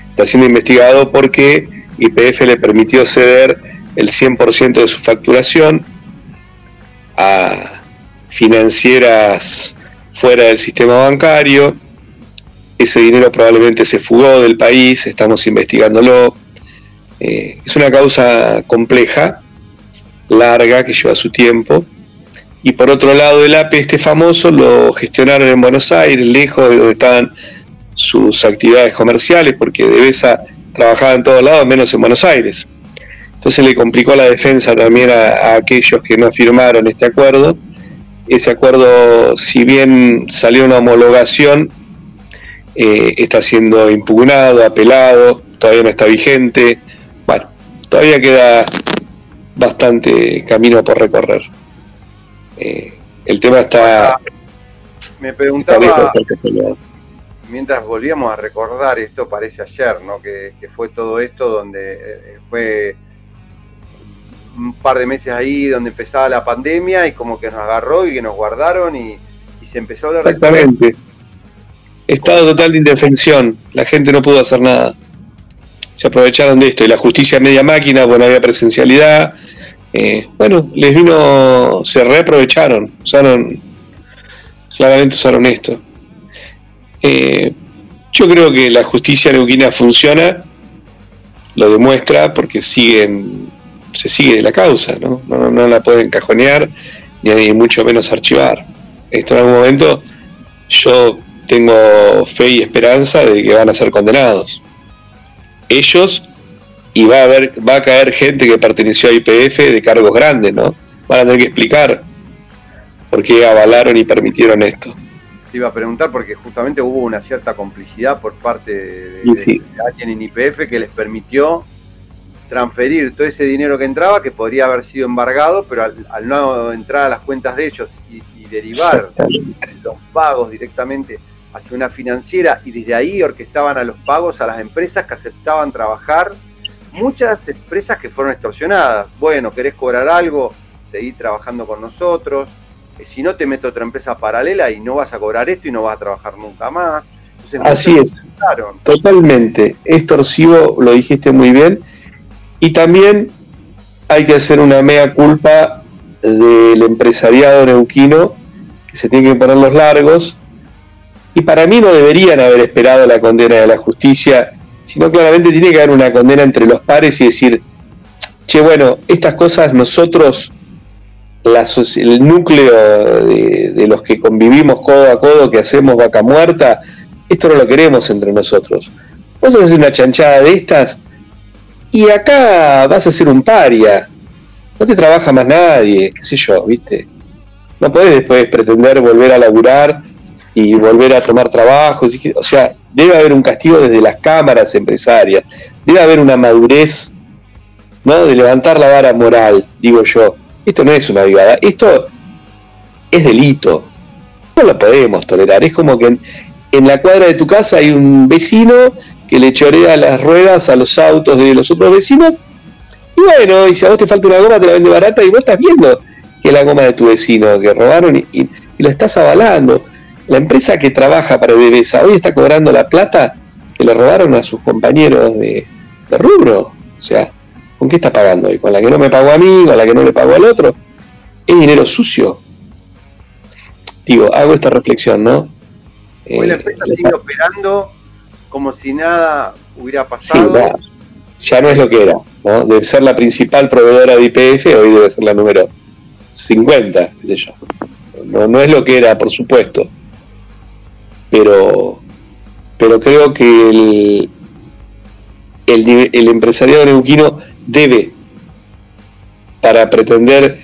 Está siendo investigado porque YPF le permitió ceder el 100% de su facturación a financieras fuera del sistema bancario. Ese dinero probablemente se fugó del país, estamos investigándolo. Eh, es una causa compleja, larga, que lleva su tiempo. Y por otro lado, el APE, este famoso, lo gestionaron en Buenos Aires, lejos de donde estaban sus actividades comerciales, porque Devesa trabajaba en todos lados, menos en Buenos Aires. Entonces le complicó la defensa también a, aquellos que no firmaron este acuerdo. Ese acuerdo, si bien salió una homologación, eh, está siendo impugnado, apelado, todavía no está vigente. Bueno, todavía queda bastante camino por recorrer. Eh, el tema está... Me preguntaba, mientras volvíamos a recordar, esto parece ayer, ¿no? Que, fue todo esto donde eh, fue un par de meses ahí donde empezaba la pandemia y como que nos agarró y que nos guardaron y, se empezó a hablar Exactamente. Estado total de indefensión, la gente no pudo hacer nada. Se aprovecharon de esto y la justicia media máquina, bueno, había presencialidad, eh, bueno, les vino, se reaprovecharon, usaron, claramente usaron esto. Eh, yo creo que la justicia neuquina funciona, lo demuestra porque siguen, se sigue la causa, ¿no? No, la pueden cajonear ni mucho menos archivar. Esto en algún momento yo tengo fe y esperanza de que van a ser condenados. Ellos y va a haber, va a caer gente que perteneció a IPF de cargos grandes, ¿no? Van a tener que explicar por qué avalaron y permitieron esto. Te iba a preguntar porque justamente hubo una cierta complicidad por parte de, alguien en IPF que les permitió transferir todo ese dinero que entraba, que podría haber sido embargado, pero al, no entrar a las cuentas de ellos y, y derivar los pagos directamente hacia una financiera y desde ahí orquestaban a los pagos a las empresas que aceptaban trabajar muchas empresas que fueron extorsionadas. Bueno, querés cobrar algo, seguí trabajando con nosotros. Eh, si no, te meto otra empresa paralela y no vas a cobrar esto y no vas a trabajar nunca más. Así es. Totalmente. Es torsivo, lo dijiste muy bien. Y también hay que hacer una mea culpa del empresariado neuquino, que se tiene que poner los largos. Y para mí no deberían haber esperado la condena de la justicia sino claramente tiene que haber una condena entre los pares y decir, che, bueno, estas cosas nosotros, el núcleo de, los que convivimos codo a codo, que hacemos vaca muerta, esto no lo queremos entre nosotros. Vos haces una chanchada de estas y acá vas a ser un paria. No te trabaja más nadie, qué sé yo, ¿viste? No podés después pretender volver a laburar y volver a tomar trabajo. O sea, debe haber un castigo desde las cámaras empresarias, debe haber una madurez ¿no? de levantar la vara moral, digo yo. Esto no es una vivada, esto es delito. No lo podemos tolerar. Es como que en, la cuadra de tu casa hay un vecino que le chorea las ruedas a los autos de los otros vecinos. Y bueno, y si a vos te falta una goma, te la vende barata y vos estás viendo que es la goma de tu vecino que robaron y lo estás avalando. La empresa que trabaja para Devesa hoy está cobrando la plata que le robaron a sus compañeros de, rubro. O sea, ¿con qué está pagando hoy? ¿Con la que no me pagó a mí? ¿Con la que no le pagó al otro? Es dinero sucio. Digo, hago esta reflexión, ¿no? Hoy la eh, empresa sigue operando como si nada hubiera pasado. ya no es lo que era, ¿no? Debe ser la principal proveedora de IPF, hoy debe ser la número 50, qué sé yo. No, no es lo que era, por supuesto pero, pero creo que el, el, empresariado neuquino debe para pretender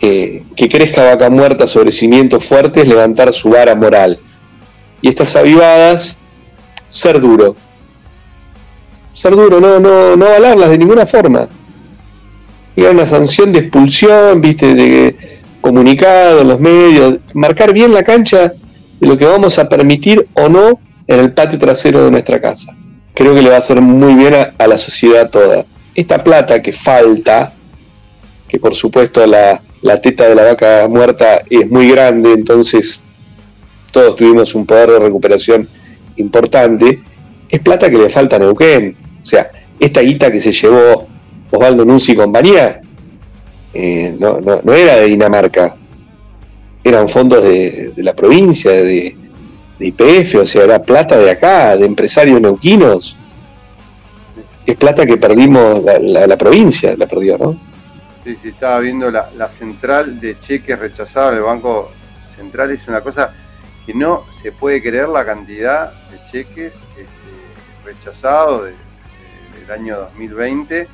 eh, que crezca vaca muerta sobre cimientos fuertes, levantar su vara moral. Y estas avivadas, ser duro. Ser duro, no, no, no avalarlas de ninguna forma. Y una sanción de expulsión, viste, de comunicado en los medios, marcar bien la cancha de lo que vamos a permitir o no en el patio trasero de nuestra casa. Creo que le va a hacer muy bien a la sociedad toda. Esta plata que falta, que por supuesto la, teta de la vaca muerta es muy grande, entonces todos tuvimos un poder de recuperación importante, es plata que le falta a Neuquén. O sea, esta guita que se llevó Osvaldo Nuzzi y compañía, eh, no, era de Dinamarca, eran fondos de, la provincia, de, IPF, o sea, era plata de acá, de empresarios neuquinos. Es plata que perdimos, la, la provincia la perdió, ¿no? Sí, sí, estaba viendo la, central de cheques rechazados del Banco Central. Es una cosa que no se puede creer la cantidad de cheques este, rechazados del año 2020.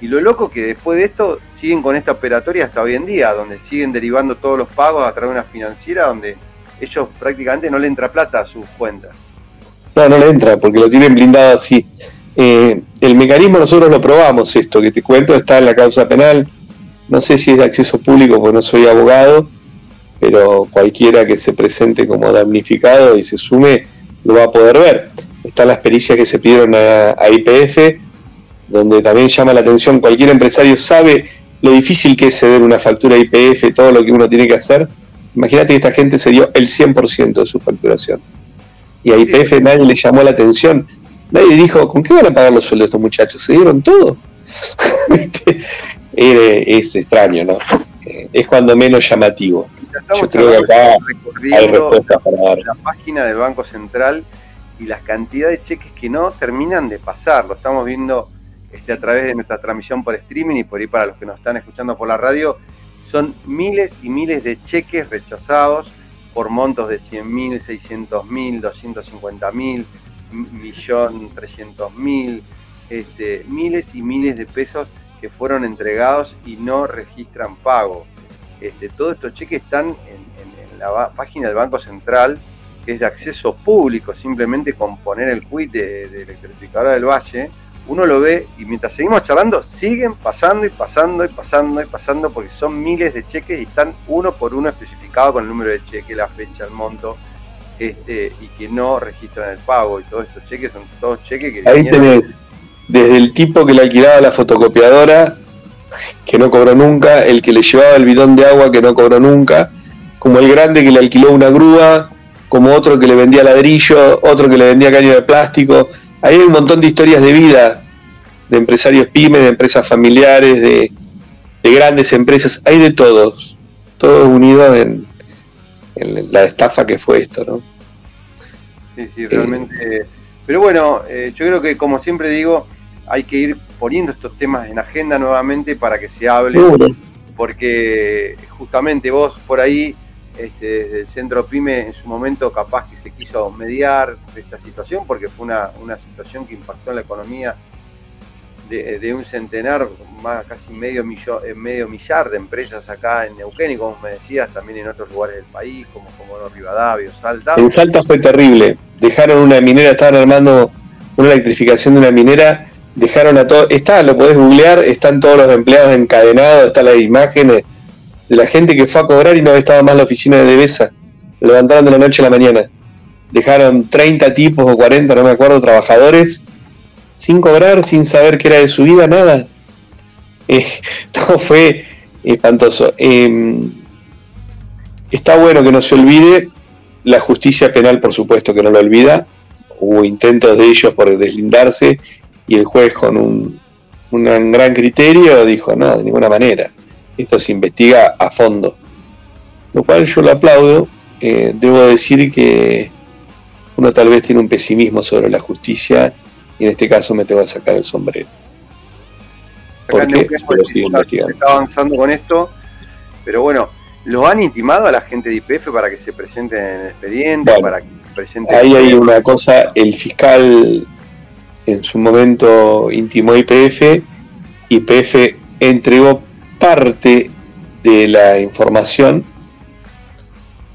Y lo loco que después de esto siguen con esta operatoria hasta hoy en día, donde siguen derivando todos los pagos a través de una financiera donde ellos prácticamente no le entra plata a sus cuentas. No, no le entra, porque lo tienen blindado así. Eh, el mecanismo nosotros lo probamos, esto que te cuento, está en la causa penal. No sé si es de acceso público porque no soy abogado, pero cualquiera que se presente como damnificado y se sume lo va a poder ver. Están las pericias que se pidieron a, IPF, donde también llama la atención, cualquier empresario sabe lo difícil que es ceder una factura IPF, todo lo que uno tiene que hacer. Imagínate que esta gente se dio el 100% de su facturación. Y a IPF nadie le llamó la atención Nadie dijo, ¿con qué van a pagar los sueldos estos muchachos? ¿Se dieron todo? es extraño, ¿no? Eh, es cuando menos llamativo. Yo creo que acá hay respuestas para dar. La página del Banco Central y las cantidades de cheques que no terminan de pasar. Lo estamos viendo este, a través de nuestra transmisión por streaming y por ahí para los que nos están escuchando por la radio. Son miles y miles de cheques rechazados por montos de 100 mil, 600 mil, 250 mil, millón trescientos mil, este, miles y miles de pesos que fueron entregados y no registran pago. Este, todos estos cheques están en, la página del Banco Central, que es de acceso público, simplemente con poner el quit de electrificadora del Valle, uno lo ve y mientras seguimos charlando, siguen pasando y pasando y pasando y pasando, porque son miles de cheques y están uno por uno especificados con el número de cheque, la fecha, el monto, este, y que no registran el pago y todos estos cheques son todos cheques que... Ahí tenés, desde el tipo que le alquilaba la fotocopiadora, que no cobró nunca, el que le llevaba el bidón de agua, que no cobró nunca, como el grande que le alquiló una grúa, como otro que le vendía ladrillo, otro que le vendía caño de plástico. Ahí hay un montón de historias de vida, de empresarios pymes, de empresas familiares, de, de grandes empresas, hay de todos, todos unidos en, la estafa que fue esto, ¿no? Sí, sí, realmente. pero bueno, eh, yo creo que como siempre digo, hay que ir poniendo estos temas en agenda nuevamente para que se hable, porque justamente vos por ahí, este, desde el centro PYME, en su momento capaz que se quiso mediar esta situación, porque fue una, una situación que impactó en la economía de, un centenar, más casi medio, millón, eh, medio millar de empresas acá en Neuquén y como me decías, también en otros lugares del país, como, como Rivadavia Salta. En Salta fue terrible. Dejaron una minera, estaban armando una electrificación de una minera, dejaron a todo, está, lo podés googlear, están todos los empleados encadenados, están las imágenes de la gente que fue a cobrar y no estaba más la oficina de Devesa. levantaron de la noche a la mañana. Dejaron 30 tipos o 40, no me acuerdo, trabajadores sin cobrar, sin saber qué era de su vida, nada. Eh, no, fue espantoso. Em, está bueno que no se olvide, la justicia penal por supuesto que no lo olvida, hubo intentos de ellos por deslindarse y el juez con un, gran criterio dijo, no, de ninguna manera, esto se investiga a fondo. Lo cual yo lo aplaudo, eh, debo decir que uno tal vez tiene un pesimismo sobre la justicia y en este caso me tengo que sacar el sombrero. Porque se lo sigue investigando. Está avanzando con esto, pero bueno, ¿lo han intimado a la gente de IPF para que se presenten en el expediente? para que presenten ahí hay una cosa, el fiscal en su momento intimó IPF, IPF entregó parte de la información.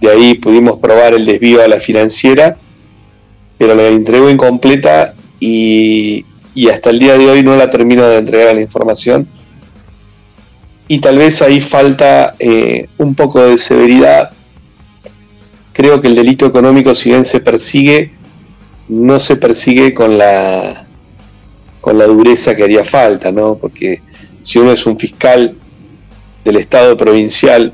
De ahí pudimos probar el desvío a la financiera, pero la entregó incompleta y, y hasta el día de hoy no la termino de entregar a la información. Y tal vez ahí falta eh, un poco de severidad. Creo que el delito económico, si bien se persigue, no se persigue con la, con la dureza que haría falta, ¿no? Porque si uno es un fiscal del Estado provincial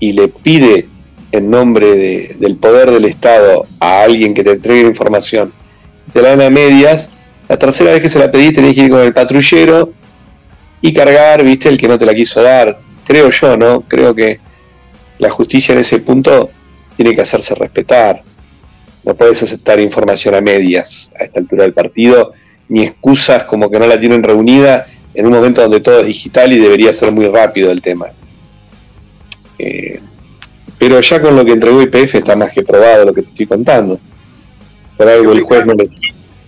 y le pide en nombre del poder del Estado a alguien que te entregue información, te la dan a medias, la tercera vez que se la pedí tenés que ir con el patrullero y cargar, viste, el que no te la quiso dar. Creo yo, ¿no? Creo que la justicia en ese punto tiene que hacerse respetar. No puedes aceptar información a medias a esta altura del partido, ni excusas como que no la tienen reunida en un momento donde todo es digital y debería ser muy rápido el tema. Eh, pero ya con lo que entregó IPF está más que probado lo que te estoy contando. Por algo el juez no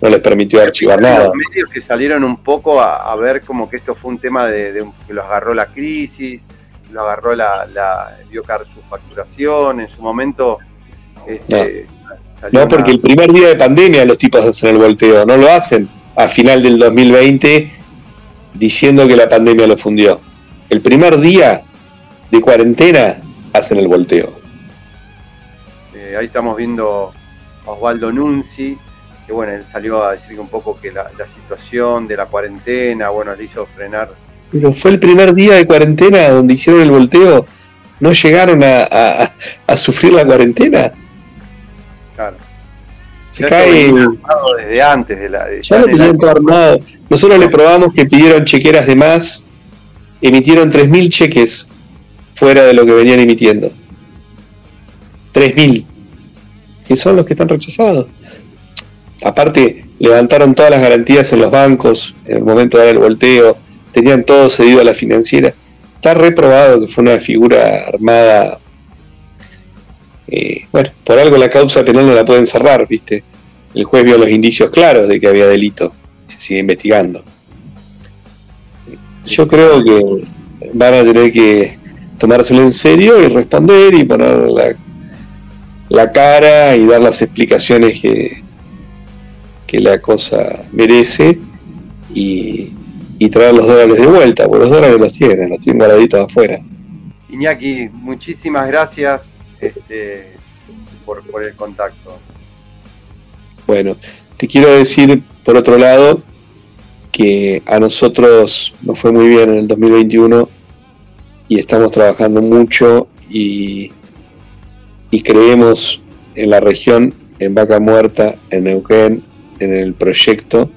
les, permitió archivar nada. Los medios que salieron un poco a, ver como que esto fue un tema de, que los agarró la crisis, lo agarró la, la dio su facturación, en su momento este, no, porque el primer día de pandemia los tipos hacen el volteo, no lo hacen a final del 2020 diciendo que la pandemia lo fundió. El primer día de cuarentena hacen el volteo. ahí estamos viendo a Osvaldo Nunzi, que bueno, él salió a decir un poco que la, situación de la cuarentena, bueno, le hizo frenar. Pero fue el primer día de cuarentena donde hicieron el volteo, ¿no llegaron a sufrir la cuarentena? Se cae. Desde antes de la. ya lo tenían todo armado. Nosotros le probamos que pidieron chequeras de más, emitieron 3.000 cheques fuera de lo que venían emitiendo. 3.000, que son los que están rechazados. Aparte, levantaron todas las garantías en los bancos en el momento de dar el volteo, tenían todo cedido a la financiera. Está reprobado que fue una figura armada eh, bueno, por algo la causa penal no la pueden cerrar, ¿viste? El juez vio los indicios claros de que había delito, se sigue investigando. Yo creo que van a tener que tomárselo en serio y responder y poner la, cara y dar las explicaciones que, que la cosa merece y, y traer los dólares de vuelta, porque los dólares los tienen, los tienen guardaditos afuera. Iñaki, muchísimas gracias este, por, el contacto. Bueno, te quiero decir, por otro lado, que a nosotros nos fue muy bien en el 2021 y estamos trabajando mucho y, y creemos en la región, en Vaca Muerta, en Neuquén, en el proyecto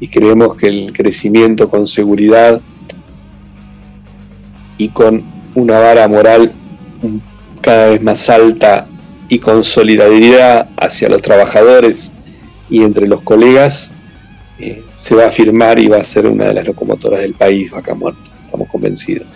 y creemos que el crecimiento con seguridad y con una vara moral cada vez más alta y con solidaridad hacia los trabajadores y entre los colegas, eh, se va a firmar y va a ser una de las locomotoras del país, Vaca Muerta. Estamos convencidos.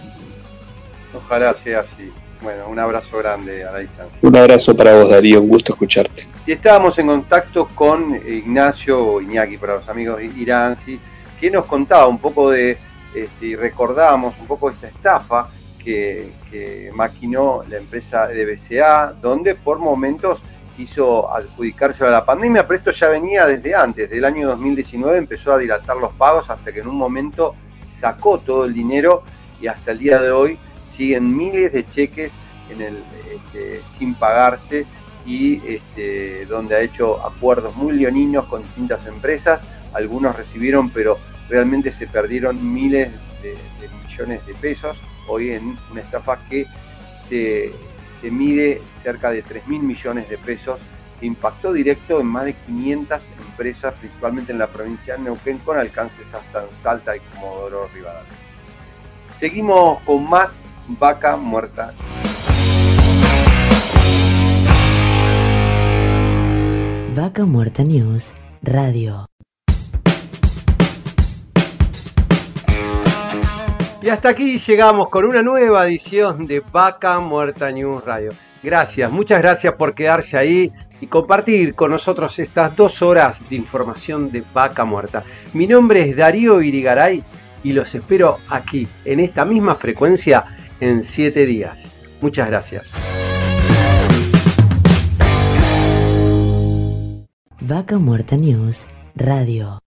Ojalá sea así. Bueno, un abrazo grande a la distancia. Un abrazo para vos, Darío. Un gusto escucharte. Y estábamos en contacto con Ignacio Iñaki, para los amigos Iranzi, que nos contaba un poco de, este, y recordábamos un poco esta estafa que, maquinó la empresa de BCA, donde por momentos quiso adjudicarse a la pandemia, pero esto ya venía desde antes, del año 2019 empezó a dilatar los pagos hasta que en un momento sacó todo el dinero y hasta el día de hoy siguen miles de cheques este, sin pagarse y este, donde ha hecho acuerdos muy leoninos con distintas empresas, algunos recibieron pero realmente se perdieron miles de millones de pesos hoy en una estafa que se, mide cerca de 3 mil millones de pesos, que impactó directo en más de 500 empresas, principalmente en la provincia de Neuquén, con alcances hasta en Salta y Comodoro Rivadavia. Seguimos con más Vaca Muerta. Vaca Muerta News Radio. Y hasta aquí llegamos con una nueva edición de Vaca Muerta News Radio. Gracias, muchas gracias por quedarse ahí y compartir con nosotros estas dos horas de información de Vaca Muerta. Mi nombre es Darío Irigaray y los espero aquí, en esta misma frecuencia, en 7 días. Muchas gracias. Vaca Muerta News Radio.